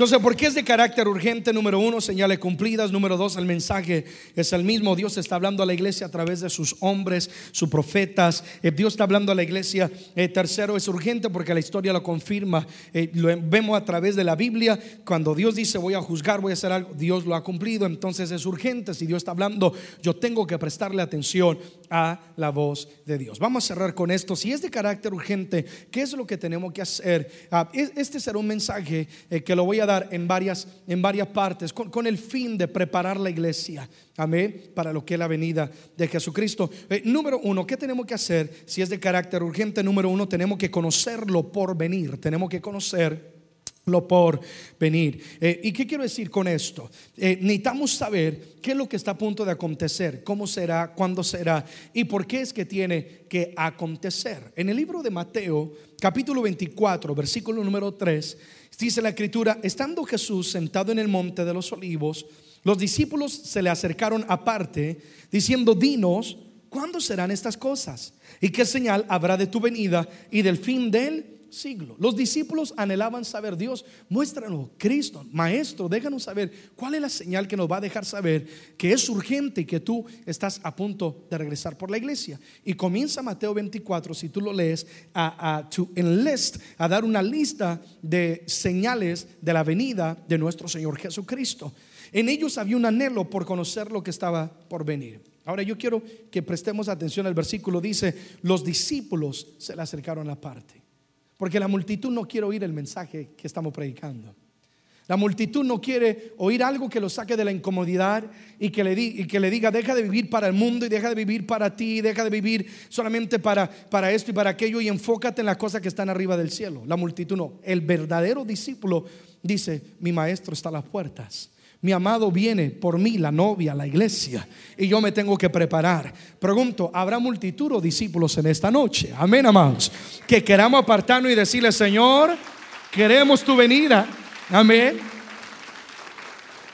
Entonces, ¿por qué es de carácter urgente? Número uno, señales cumplidas. Número dos, el mensaje es el mismo. Dios está hablando a la iglesia a través de sus hombres, sus profetas. Eh, Dios está hablando a la iglesia. Eh, tercero, es urgente porque la historia lo confirma. Eh, lo vemos a través de la Biblia. Cuando Dios dice voy a juzgar, voy a hacer algo, Dios lo ha cumplido. Entonces es urgente. Si Dios está hablando, yo tengo que prestarle atención a la voz de Dios. Vamos a cerrar con esto. Si es de carácter urgente, ¿qué es lo que tenemos que hacer? Ah, este será un mensaje que lo voy a en varias, en varias partes con, el fin de preparar la iglesia. Amén. Para lo que es la venida de Jesucristo. Eh, número uno, ¿qué tenemos que hacer si es de carácter urgente? Número uno, tenemos que conocerlo por venir. Tenemos que conocer lo por venir. Eh, ¿Y qué quiero decir con esto? Eh, necesitamos saber qué es lo que está a punto de acontecer, cómo será, cuándo será y por qué es que tiene que acontecer. En el libro de Mateo, capítulo 24, versículo número 3, dice la escritura, estando Jesús sentado en el monte de los olivos, los discípulos se le acercaron aparte, diciendo, dinos, ¿cuándo serán estas cosas? ¿Y qué señal habrá de tu venida y del fin del siglo. Los discípulos anhelaban saber, Dios, muéstranos, Cristo, Maestro, déjanos saber cuál es la señal que nos va a dejar saber que es urgente y que tú estás a punto de regresar por la iglesia. Y comienza Mateo 24, si tú lo lees, a, a, to enlist, a dar una lista de señales de la venida de nuestro Señor Jesucristo. En ellos había un anhelo por conocer lo que estaba por venir. Ahora yo quiero que prestemos atención al versículo. Dice, los discípulos se le acercaron a la parte. Porque la multitud no quiere oír el mensaje que estamos predicando. La multitud no quiere oír algo que lo saque de la incomodidad y que, le y que le diga, deja de vivir para el mundo y deja de vivir para ti, deja de vivir solamente para, para esto y para aquello y enfócate en las cosas que están arriba del cielo. La multitud no. El verdadero discípulo dice, mi maestro está a las puertas. Mi amado viene por mí, la novia, la iglesia, y yo me tengo que preparar. Pregunto, ¿habrá multitud o discípulos en esta noche? Amén, amados. Que queramos apartarnos y decirle, Señor, queremos tu venida. Amén.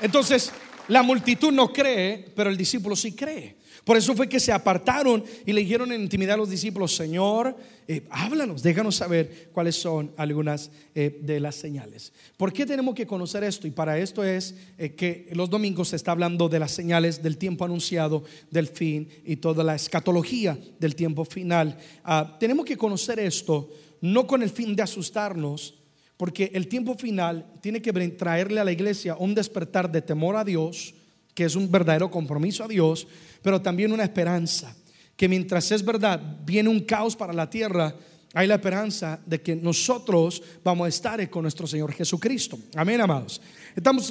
Entonces, la multitud no cree, pero el discípulo sí cree. Por eso fue que se apartaron y le dijeron en intimidad a los discípulos, Señor, eh, háblanos, déjanos saber cuáles son algunas eh, de las señales. ¿Por qué tenemos que conocer esto? Y para esto es eh, que los domingos se está hablando de las señales del tiempo anunciado, del fin y toda la escatología del tiempo final. Ah, tenemos que conocer esto no con el fin de asustarnos, porque el tiempo final tiene que traerle a la iglesia un despertar de temor a Dios, que es un verdadero compromiso a Dios, pero también una esperanza, que mientras es verdad, viene un caos para la tierra, hay la esperanza de que nosotros vamos a estar con nuestro Señor Jesucristo. Amén, amados.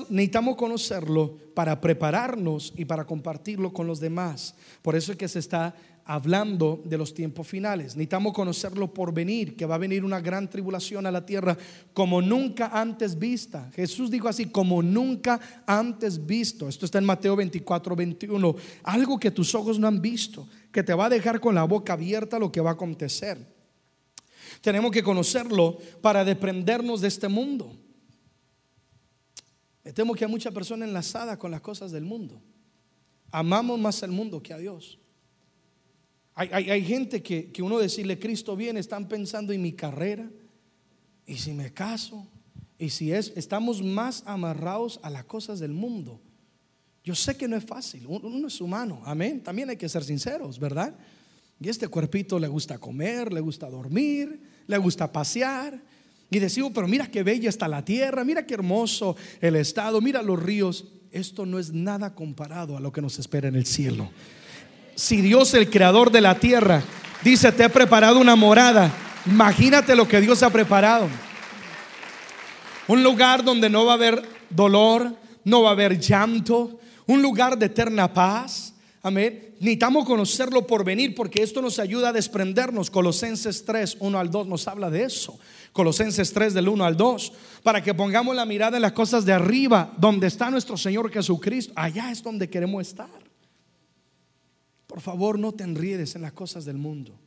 Necesitamos conocerlo para prepararnos y para compartirlo con los demás. Por eso es que se está hablando de los tiempos finales. Necesitamos conocerlo por venir, que va a venir una gran tribulación a la tierra como nunca antes vista. Jesús dijo así, como nunca antes visto. Esto está en Mateo 24, 21. Algo que tus ojos no han visto, que te va a dejar con la boca abierta lo que va a acontecer. Tenemos que conocerlo para desprendernos de este mundo. Me temo que hay mucha persona enlazada con las cosas del mundo. Amamos más el mundo que a Dios. Hay, gente que, uno decirle Cristo viene, están pensando en mi carrera, y si me caso, y si es, estamos más amarrados a las cosas del mundo. Yo sé que no es fácil, uno, es humano, amén. También hay que ser sinceros, ¿verdad? Y este cuerpito le gusta comer, le gusta dormir, le gusta pasear. Y decimos, pero mira qué bella está la tierra, mira qué hermoso el estado, mira los ríos. Esto no es nada comparado a lo que nos espera en el cielo si Dios, el creador de la tierra, dice, te he preparado una morada, imagínate lo que Dios ha preparado. Un lugar donde no va a haber dolor, no va a haber llanto, un lugar de eterna paz. Amén. Necesitamos conocerlo por venir porque esto nos ayuda a desprendernos. Colosenses 3, 1 al 2 nos habla de eso. Colosenses 3 del 1 al 2. Para que pongamos la mirada en las cosas de arriba, donde está nuestro Señor Jesucristo. Allá es donde queremos estar. Por favor, no te enriedes en las cosas del mundo.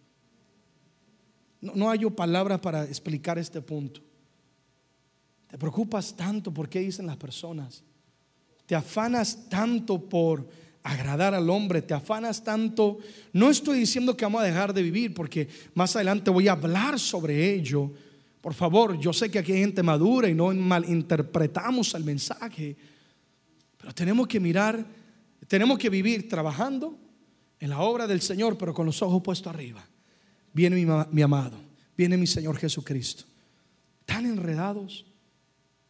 No, no hallo palabras para explicar este punto. Te preocupas tanto por qué dicen las personas. Te afanas tanto por agradar al hombre, te afanas tanto. No estoy diciendo que vamos a dejar de vivir, porque más adelante voy a hablar sobre ello. Por favor, yo sé que aquí hay gente madura y no malinterpretamos el mensaje, pero tenemos que mirar, tenemos que vivir trabajando en la obra del Señor, pero con los ojos puestos arriba. Viene mi, amado, viene mi Señor Jesucristo. Tan enredados,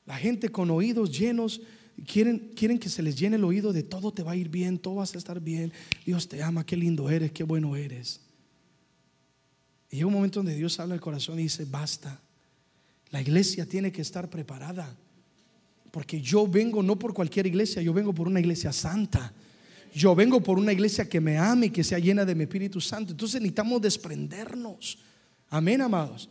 la gente con oídos llenos quieren, quieren que se les llene el oído de todo te va a ir bien, todo vas a estar bien. Dios te ama, qué lindo eres, qué bueno eres. Y llega un momento donde Dios habla al corazón y dice, basta. La iglesia tiene que estar preparada. Porque yo vengo no por cualquier iglesia, yo vengo por una iglesia santa. Yo vengo por una iglesia que me ame que sea llena de mi Espíritu Santo. Entonces necesitamos desprendernos. Amén, amados.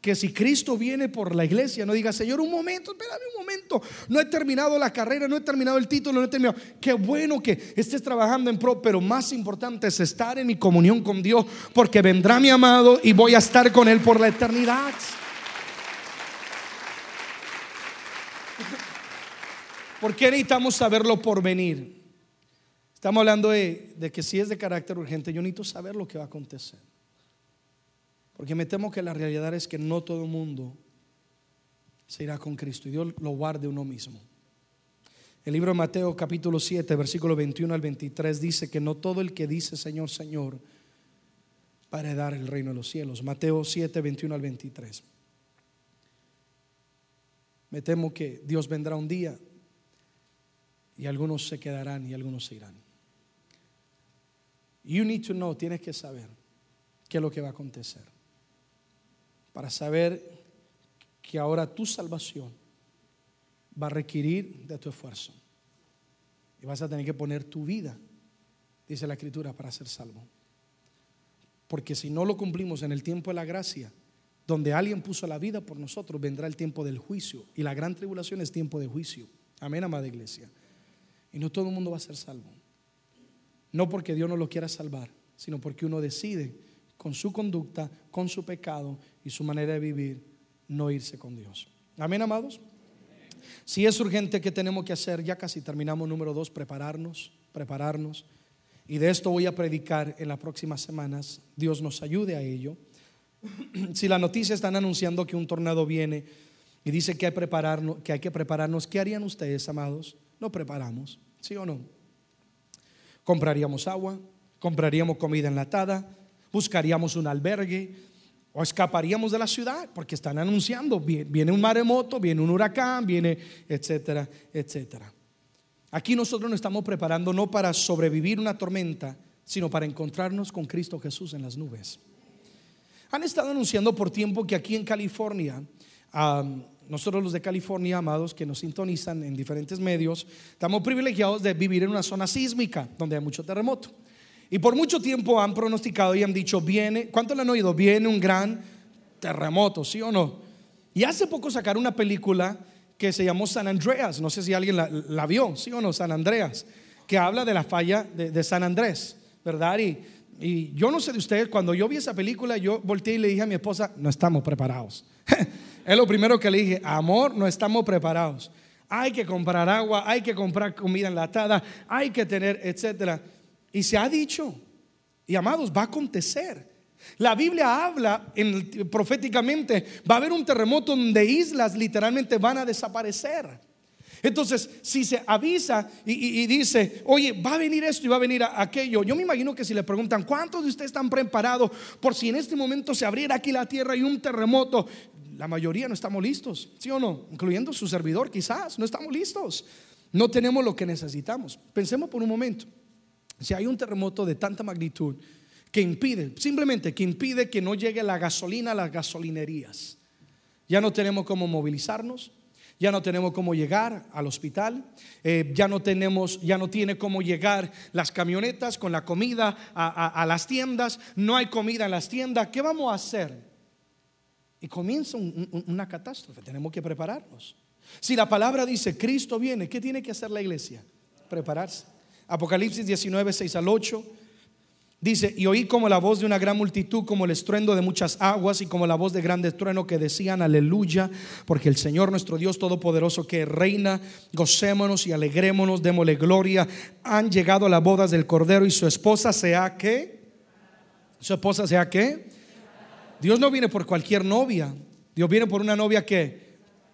Que si Cristo viene por la iglesia, no diga, Señor, un momento, espérame un momento. No he terminado la carrera, no he terminado el título, no he terminado. Qué bueno que estés trabajando en pro, pero más importante es estar en mi comunión con Dios, porque vendrá mi amado y voy a estar con Él por la eternidad. ¿Por qué necesitamos saberlo por venir? Estamos hablando de, que si es de carácter urgente, yo necesito saber lo que va a acontecer. Porque me temo que la realidad es que no todo mundo se irá con Cristo y Dios lo guarde uno mismo. El libro de Mateo capítulo 7, versículo 21 al 23 dice que no todo el que dice Señor, Señor, va a heredar el reino de los cielos. Mateo 7, 21 al 23. Me temo que Dios vendrá un día y algunos se quedarán y algunos se irán. You need to know, tienes que saber qué es lo que va a acontecer para saber que ahora tu salvación va a requerir de tu esfuerzo. Y vas a tener que poner tu vida, dice la escritura, para ser salvo. Porque si no lo cumplimos en el tiempo de la gracia, donde alguien puso la vida por nosotros, vendrá el tiempo del juicio. Y la gran tribulación es tiempo de juicio. Amén, amada iglesia. Y no todo el mundo va a ser salvo. No porque Dios no lo quiera salvar, sino porque uno decide con su conducta, con su pecado y su manera de vivir, no irse con Dios. Amén, amados. Si es urgente, ¿qué tenemos que hacer? Ya casi terminamos número dos, prepararnos, prepararnos. Y de esto voy a predicar en las próximas semanas. Dios nos ayude a ello. Si la noticia están anunciando que un tornado viene y dice que hay, prepararnos, que hay que prepararnos, ¿qué harían ustedes, amados? No preparamos, ¿sí o no? Compraríamos agua, compraríamos comida enlatada, buscaríamos un albergue o escaparíamos de la ciudad porque están anunciando, viene un maremoto, viene un huracán, viene, etcétera, etcétera. Aquí nosotros nos estamos preparando no para sobrevivir una tormenta, sino para encontrarnos con Cristo Jesús en las nubes. Han estado anunciando por tiempo que aquí en California, nosotros los de California, amados, que nos sintonizan en diferentes medios, estamos privilegiados de vivir en una zona sísmica donde hay mucho terremoto. Y por mucho tiempo han pronosticado y han dicho, viene, ¿cuánto le han oído? Viene un gran terremoto, ¿sí o no? Y hace poco sacaron una película que se llamó San Andreas, no sé si alguien la, vio, ¿sí o no? San Andreas, que habla de la falla de, San Andrés, ¿verdad? Y, y, yo no sé de ustedes, cuando yo vi esa película, yo volteé y le dije a mi esposa, no estamos preparados. es lo primero que le dije, amor, no estamos preparados. Hay que comprar agua, hay que comprar comida enlatada, hay que tener, etcétera. Y se ha dicho, y amados, va a acontecer. La Biblia habla en, proféticamente, va a haber un terremoto donde islas literalmente van a desaparecer. Entonces, si se avisa y, dice, oye, va a venir esto y va a venir aquello, yo me imagino que si le preguntan, ¿cuántos de ustedes están preparados por si en este momento se abriera aquí la tierra y un terremoto? La mayoría no estamos listos, ¿sí o no? Incluyendo su servidor, quizás, no estamos listos. No tenemos lo que necesitamos. Pensemos por un momento. Si hay un terremoto de tanta magnitud que impide, simplemente que impide que no llegue la gasolina a las gasolinerías, ya no tenemos cómo movilizarnos, ya no tenemos cómo llegar al hospital, eh, ya no tenemos, ya no tiene cómo llegar las camionetas con la comida a, las tiendas, no hay comida en las tiendas, ¿qué vamos a hacer? Y comienza una catástrofe, tenemos que prepararnos. Si la palabra dice Cristo viene, ¿qué tiene que hacer la iglesia? Prepararse. Apocalipsis 19, 6 al 8. Dice, y oí como la voz de una gran multitud, como el estruendo de muchas aguas y como la voz de grande trueno que decían, aleluya, porque el Señor nuestro Dios Todopoderoso que reina, gocémonos y alegrémonos, démosle gloria. Han llegado a las bodas del Cordero y su esposa sea que, su esposa sea que. Dios no viene por cualquier novia, Dios viene por una novia que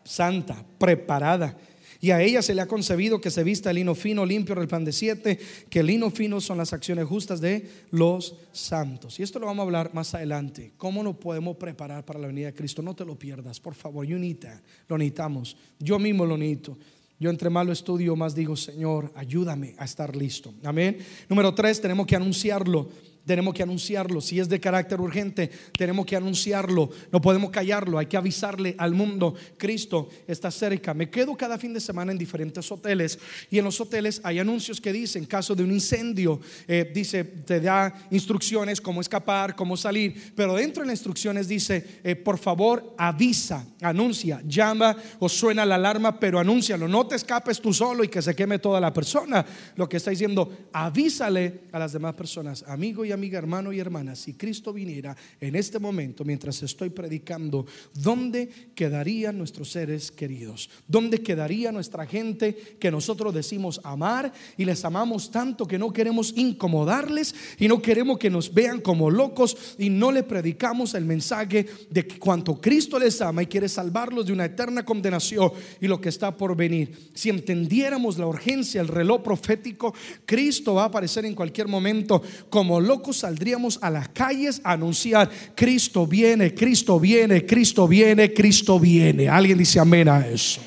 santa, preparada. Y a ella se le ha concebido que se vista el lino fino, limpio, resplandeciente, que el lino fino son las acciones justas de los santos. Y esto lo vamos a hablar más adelante. ¿Cómo nos podemos preparar para la venida de Cristo? No te lo pierdas, por favor. You Lo necesitamos. Yo mismo lo necesito. Yo entre más lo estudio, más digo, Señor, ayúdame a estar listo. Amén. Número tres, tenemos que anunciarlo tenemos que anunciarlo. Si es de carácter urgente, tenemos que anunciarlo. No podemos callarlo, hay que avisarle al mundo, Cristo está cerca. Me quedo cada fin de semana en diferentes hoteles y en los hoteles hay anuncios que dicen, en caso de un incendio, eh, dice, te da instrucciones cómo escapar, cómo salir, pero dentro de las instrucciones dice, eh, por favor, avisa, anuncia, llama o suena la alarma, pero anúncialo. No te escapes tú solo y que se queme toda la persona. Lo que está diciendo, avísale a las demás personas, amigo y amiga, hermano y hermana, si Cristo viniera en este momento mientras estoy predicando, ¿dónde quedarían nuestros seres queridos? ¿Dónde quedaría nuestra gente que nosotros decimos amar y les amamos tanto que no queremos incomodarles y no queremos que nos vean como locos y no le predicamos el mensaje de que cuanto Cristo les ama y quiere salvarlos de una eterna condenación y lo que está por venir? Si entendiéramos la urgencia, el reloj profético, Cristo va a aparecer en cualquier momento como loco saldríamos a las calles a anunciar, Cristo viene, Cristo viene, Cristo viene, Cristo viene. Alguien dice amén a eso.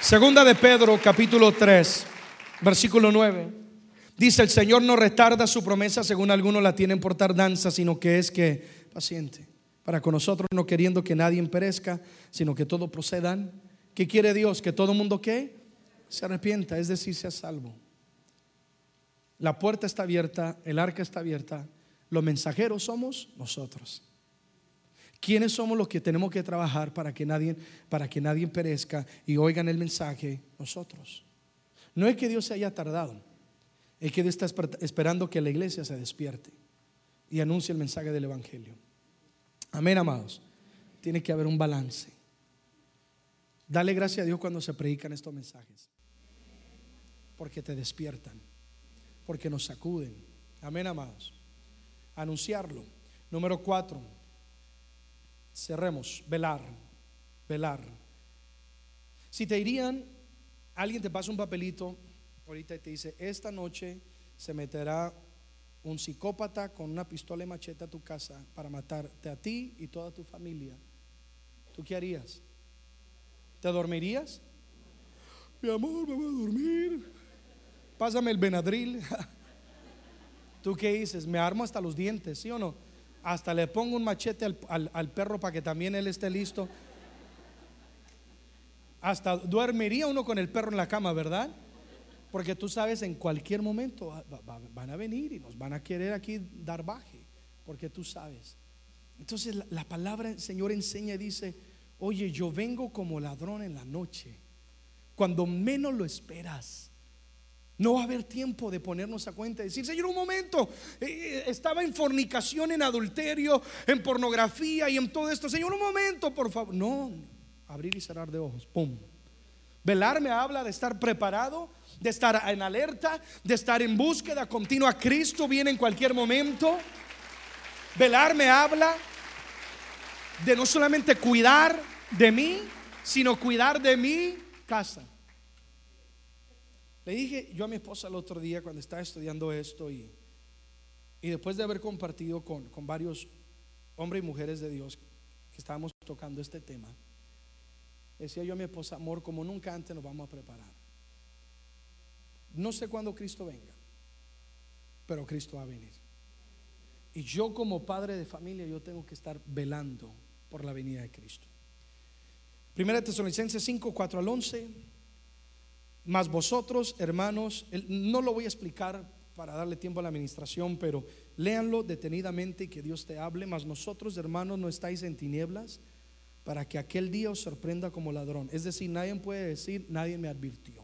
Segunda de Pedro, capítulo 3, versículo 9. Dice, el Señor no retarda su promesa según algunos la tienen por tardanza, sino que es que paciente para con nosotros, no queriendo que nadie perezca, sino que todo procedan. ¿Qué quiere Dios? Que todo mundo qué? Se arrepienta, es decir, sea salvo. La puerta está abierta, el arca está abierta, los mensajeros somos nosotros. ¿Quiénes somos los que tenemos que trabajar para que nadie, para que nadie perezca y oigan el mensaje? Nosotros. No es que Dios se haya tardado, es que Dios está esperando que la iglesia se despierte y anuncie el mensaje del Evangelio. Amén, amados. Tiene que haber un balance. Dale gracias a Dios cuando se predican estos mensajes porque te despiertan, porque nos sacuden. Amén, amados. Anunciarlo. Número cuatro, cerremos, velar, velar. Si te dirían, alguien te pasa un papelito ahorita y te dice, esta noche se meterá un psicópata con una pistola y machete a tu casa para matarte a ti y toda tu familia. ¿Tú qué harías? ¿Te dormirías? Mi amor, me voy a dormir pásame el Benadryl. ¿Tú qué dices? Me armo hasta los dientes, ¿sí o no? Hasta le pongo un machete al, perro para que también él esté listo. Hasta duermería uno con el perro en la cama, ¿verdad? Porque tú sabes, en cualquier momento van a venir y nos van a querer aquí dar baje, porque tú sabes. Entonces la, la palabra Señor enseña y dice, oye, yo vengo como ladrón en la noche, cuando menos lo esperas. No va a haber tiempo de ponernos a cuenta y decir, Señor, un momento, eh, eh, estaba en fornicación, en adulterio, en pornografía y en todo esto. Señor, un momento, por favor. No, abrir y cerrar de ojos. Pum. Velar me habla de estar preparado, de estar en alerta, de estar en búsqueda continua. Cristo viene en cualquier momento. Velar me habla de no solamente cuidar de mí, sino cuidar de mi casa. Le dije yo a mi esposa el otro día cuando estaba estudiando esto y, y después de haber compartido con, con varios hombres y mujeres de Dios que estábamos tocando este tema, decía yo a mi esposa, amor, como nunca antes nos vamos a preparar. No sé cuándo Cristo venga, pero Cristo va a venir. Y yo como padre de familia, yo tengo que estar velando por la venida de Cristo. Primera Tesalonicenses 5, 4 al 11. Mas vosotros, hermanos, no lo voy a explicar para darle tiempo a la administración, pero léanlo detenidamente y que Dios te hable. Mas nosotros, hermanos, no estáis en tinieblas para que aquel día os sorprenda como ladrón. Es decir, nadie puede decir, nadie me advirtió.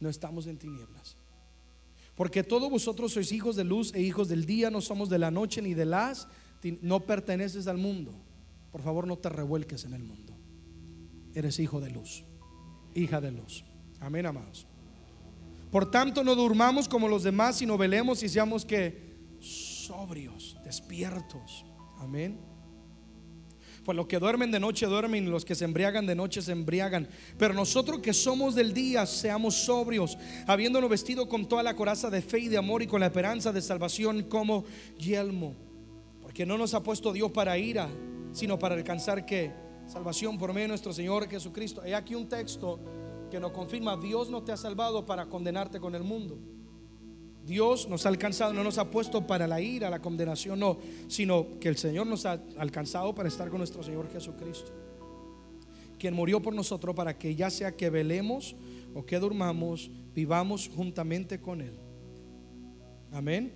No estamos en tinieblas. Porque todos vosotros sois hijos de luz e hijos del día, no somos de la noche ni de las, no perteneces al mundo. Por favor, no te revuelques en el mundo. Eres hijo de luz hija de luz. Amén, amados. Por tanto, no durmamos como los demás, sino velemos y seamos que sobrios, despiertos. Amén. Pues los que duermen de noche duermen, los que se embriagan de noche se embriagan. Pero nosotros que somos del día, seamos sobrios, habiéndonos vestido con toda la coraza de fe y de amor y con la esperanza de salvación como yelmo. Porque no nos ha puesto Dios para ira, sino para alcanzar que salvación por medio de nuestro Señor Jesucristo. Hay aquí un texto que nos confirma, Dios no te ha salvado para condenarte con el mundo. Dios nos ha alcanzado, no nos ha puesto para la ira, la condenación, no, sino que el Señor nos ha alcanzado para estar con nuestro Señor Jesucristo, quien murió por nosotros para que ya sea que velemos o que durmamos, vivamos juntamente con Él. Amén.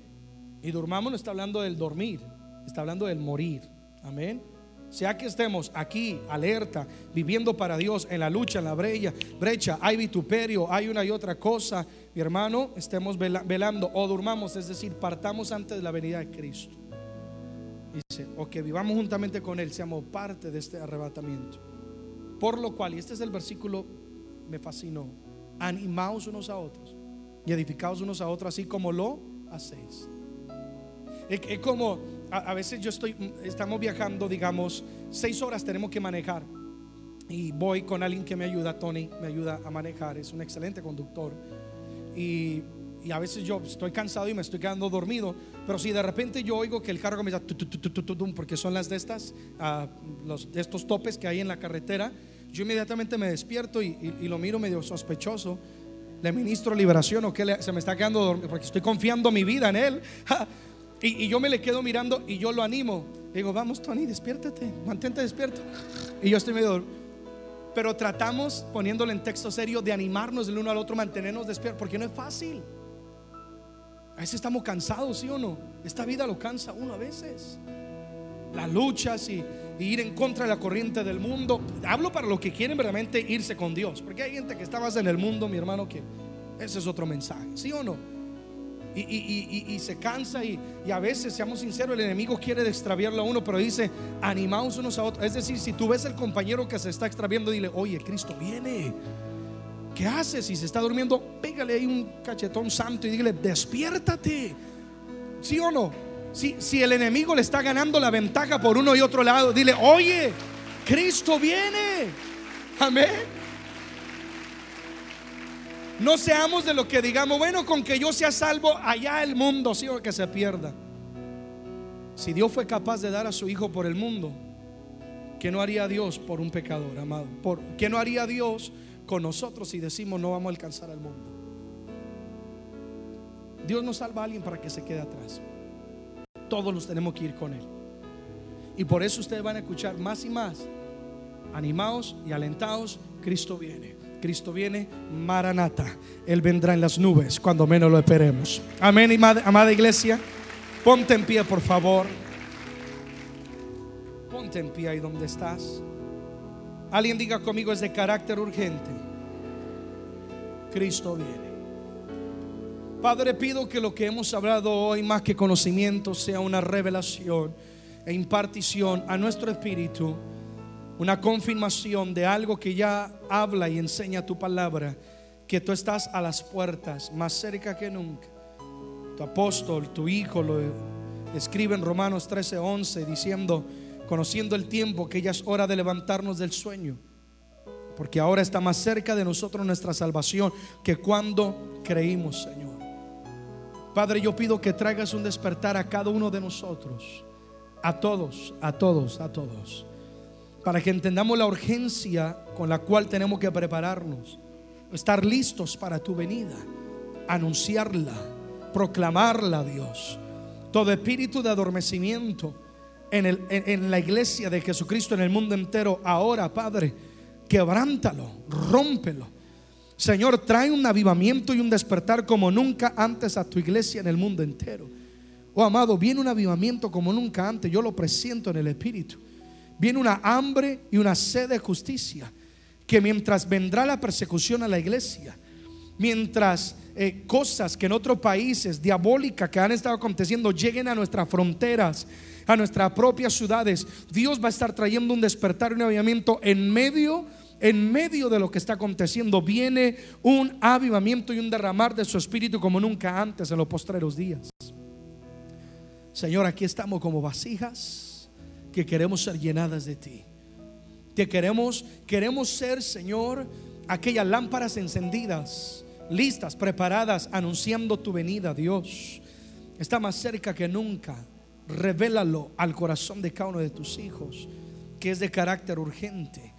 Y durmamos no está hablando del dormir, está hablando del morir. Amén. Sea que estemos aquí, alerta, viviendo para Dios, en la lucha, en la brecha, brecha, hay vituperio, hay una y otra cosa, mi hermano, estemos velando o durmamos, es decir, partamos antes de la venida de Cristo. Dice, o que vivamos juntamente con Él, seamos parte de este arrebatamiento. Por lo cual, y este es el versículo, me fascinó, animaos unos a otros y edificaos unos a otros, así como lo hacéis. Es, como, a, veces yo estoy, estamos viajando, digamos, seis horas tenemos que manejar. Y voy con alguien que me ayuda, Tony, me ayuda a manejar, es un excelente conductor. Y, a veces yo estoy cansado y me estoy quedando dormido. Pero si de repente yo oigo que el carro me da porque son las de estas, ah, de estos topes que hay en la carretera, yo inmediatamente me despierto y, lo miro medio sospechoso. Le ministro liberación o que se me está quedando dormido porque estoy confiando mi vida en él. Y, yo me le quedo mirando y yo lo animo. digo, vamos Tony, despiértate, mantente despierto. Y yo estoy medio... Pero tratamos, poniéndolo en texto serio, de animarnos el uno al otro, mantenernos despiertos, porque no es fácil. A veces estamos cansados, ¿sí o no? Esta vida lo cansa uno a veces. Las luchas y, y ir en contra de la corriente del mundo. Hablo para los que quieren verdaderamente irse con Dios, porque hay gente que está más en el mundo, mi hermano, que ese es otro mensaje, ¿sí o no? Y, se cansa y, a veces, seamos sinceros, el enemigo quiere extraviarlo a uno, pero dice, animaos unos a otros. Es decir, si tú ves el compañero que se está extraviando, dile, oye, Cristo viene. ¿Qué haces? Si se está durmiendo, pégale ahí un cachetón santo y dile, despiértate. ¿Sí o no? Si, si el enemigo le está ganando la ventaja por uno y otro lado, dile, oye, Cristo viene. Amén. No seamos de lo que digamos, bueno, con que yo sea salvo, allá el mundo, sí o que se pierda. Si Dios fue capaz de dar a su Hijo por el mundo, ¿qué no haría Dios por un pecador, amado? ¿Por, ¿Qué no haría Dios con nosotros si decimos no vamos a alcanzar al mundo? Dios no salva a alguien para que se quede atrás. Todos los tenemos que ir con Él. Y por eso ustedes van a escuchar más y más, animados y alentados, Cristo viene. Cristo viene, Maranata. Él vendrá en las nubes cuando menos lo esperemos. Amén, amada iglesia. Ponte en pie, por favor. Ponte en pie ahí donde estás. Alguien diga conmigo, es de carácter urgente. Cristo viene. Padre, pido que lo que hemos hablado hoy, más que conocimiento, sea una revelación e impartición a nuestro espíritu una confirmación de algo que ya habla y enseña tu palabra, que tú estás a las puertas, más cerca que nunca. Tu apóstol, tu hijo, lo escribe en Romanos 13:11 diciendo, conociendo el tiempo, que ya es hora de levantarnos del sueño, porque ahora está más cerca de nosotros nuestra salvación que cuando creímos, Señor. Padre, yo pido que traigas un despertar a cada uno de nosotros, a todos, a todos, a todos para que entendamos la urgencia con la cual tenemos que prepararnos, estar listos para tu venida, anunciarla, proclamarla, Dios. Todo espíritu de adormecimiento en, el, en, la iglesia de Jesucristo, en el mundo entero, ahora, Padre, quebrántalo, rómpelo. Señor, trae un avivamiento y un despertar como nunca antes a tu iglesia en el mundo entero. Oh amado, viene un avivamiento como nunca antes. Yo lo presiento en el Espíritu viene una hambre y una sed de justicia, que mientras vendrá la persecución a la iglesia, mientras eh, cosas que en otros países diabólicas que han estado aconteciendo lleguen a nuestras fronteras, a nuestras propias ciudades, Dios va a estar trayendo un despertar un avivamiento en medio en medio de lo que está aconteciendo viene un avivamiento y un derramar de su espíritu como nunca antes en los postreros días. Señor, aquí estamos como vasijas que queremos ser llenadas de ti. Que queremos, queremos ser, Señor, aquellas lámparas encendidas, listas, preparadas, anunciando tu venida, Dios. Está más cerca que nunca. Revélalo al corazón de cada uno de tus hijos, que es de carácter urgente.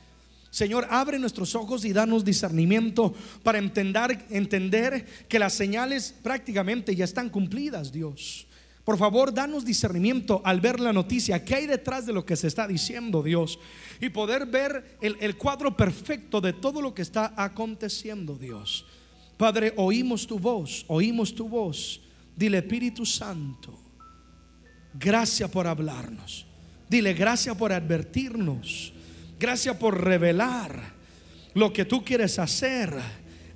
Señor, abre nuestros ojos y danos discernimiento para entender, entender que las señales prácticamente ya están cumplidas, Dios. Por favor, danos discernimiento al ver la noticia, qué hay detrás de lo que se está diciendo, Dios, y poder ver el, el cuadro perfecto de todo lo que está aconteciendo, Dios. Padre, oímos tu voz, oímos tu voz. Dile, Espíritu Santo, gracias por hablarnos. Dile, gracias por advertirnos. Gracias por revelar lo que tú quieres hacer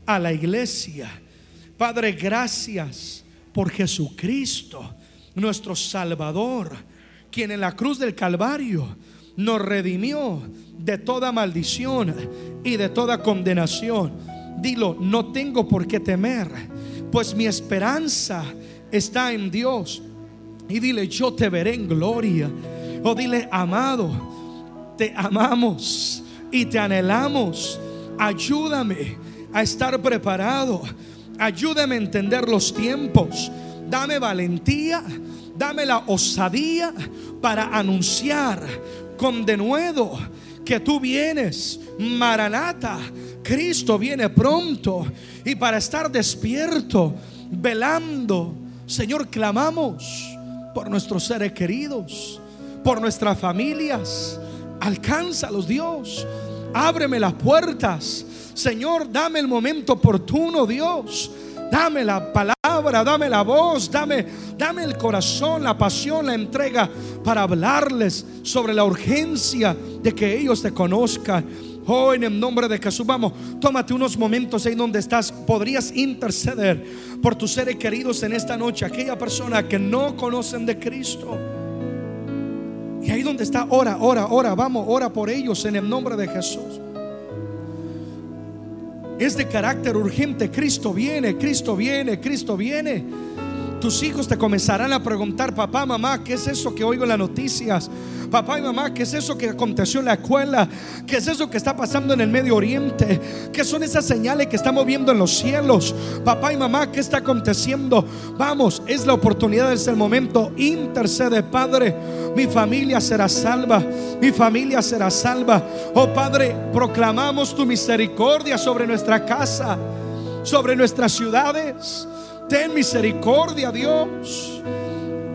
a la iglesia. Padre, gracias por Jesucristo, nuestro Salvador, quien en la cruz del Calvario nos redimió de toda maldición y de toda condenación. Dilo, no tengo por qué temer, pues mi esperanza está en Dios. Y dile, yo te veré en gloria. O dile, amado, te amamos y te anhelamos. Ayúdame a estar preparado. Ayúdame a entender los tiempos. Dame valentía. Dame la osadía para anunciar con denuedo que tú vienes. Maranata. Cristo viene pronto. Y para estar despierto, velando, Señor, clamamos por nuestros seres queridos, por nuestras familias Alcánzalos, Dios. Ábreme las puertas. Señor, dame el momento oportuno, Dios. Dame la dame la voz, dame, dame el corazón, la pasión, la entrega para hablarles sobre la urgencia de que ellos te conozcan. Oh, en el nombre de Jesús, vamos, tómate unos momentos ahí donde estás. Podrías interceder por tus seres queridos en esta noche, aquella persona que no conocen de Cristo. Y ahí donde está, ora, ora, ora, vamos, ora por ellos en el nombre de Jesús. Es de carácter urgente, Cristo viene, Cristo viene, Cristo viene. Tus hijos te comenzarán a preguntar, papá, mamá, ¿qué es eso que oigo en las noticias? Papá y mamá, ¿qué es eso que aconteció en la escuela? ¿Qué es eso que está pasando en el Medio Oriente? ¿Qué son esas señales que estamos viendo en los cielos? Papá y mamá, ¿qué está aconteciendo? Vamos, es la oportunidad, es el momento. Intercede, Padre. Mi familia será salva. Mi familia será salva. Oh Padre, proclamamos tu misericordia sobre nuestra casa, sobre nuestras ciudades. Ten misericordia, Dios.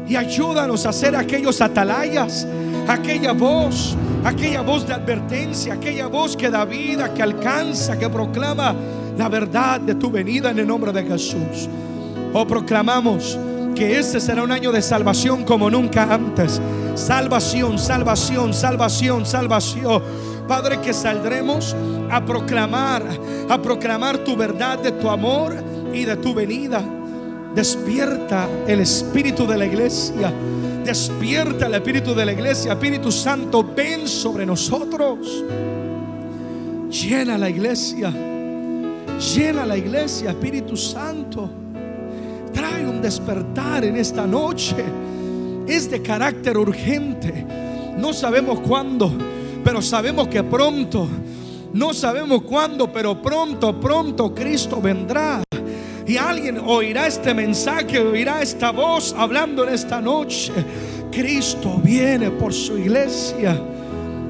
Y ayúdanos a ser aquellos atalayas, aquella voz, aquella voz de advertencia, aquella voz que da vida, que alcanza, que proclama la verdad de tu venida en el nombre de Jesús. Oh, proclamamos que este será un año de salvación como nunca antes. Salvación, salvación, salvación, salvación. Padre, que saldremos a proclamar, a proclamar tu verdad de tu amor y de tu venida. Despierta el espíritu de la iglesia. Despierta el espíritu de la iglesia. Espíritu Santo, ven sobre nosotros. Llena la iglesia. Llena la iglesia, Espíritu Santo. Trae un despertar en esta noche. Es de carácter urgente. No sabemos cuándo, pero sabemos que pronto. No sabemos cuándo, pero pronto, pronto Cristo vendrá. Y alguien oirá este mensaje, oirá esta voz hablando en esta noche. Cristo viene por su iglesia.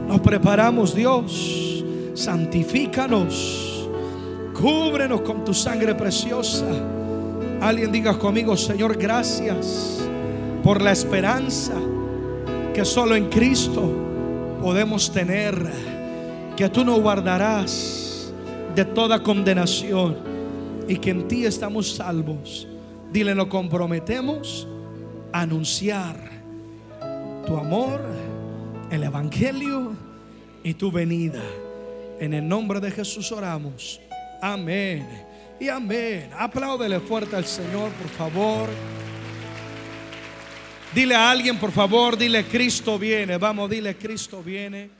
Nos preparamos, Dios. Santifícanos. Cúbrenos con tu sangre preciosa. Alguien diga conmigo, Señor, gracias por la esperanza que solo en Cristo podemos tener. Que tú nos guardarás de toda condenación y que en ti estamos salvos. Dile, nos comprometemos a anunciar tu amor, el Evangelio y tu venida. En el nombre de Jesús oramos. Amén. Y amén. Apláudele fuerte al Señor, por favor. Dile a alguien, por favor, dile, Cristo viene. Vamos, dile, Cristo viene.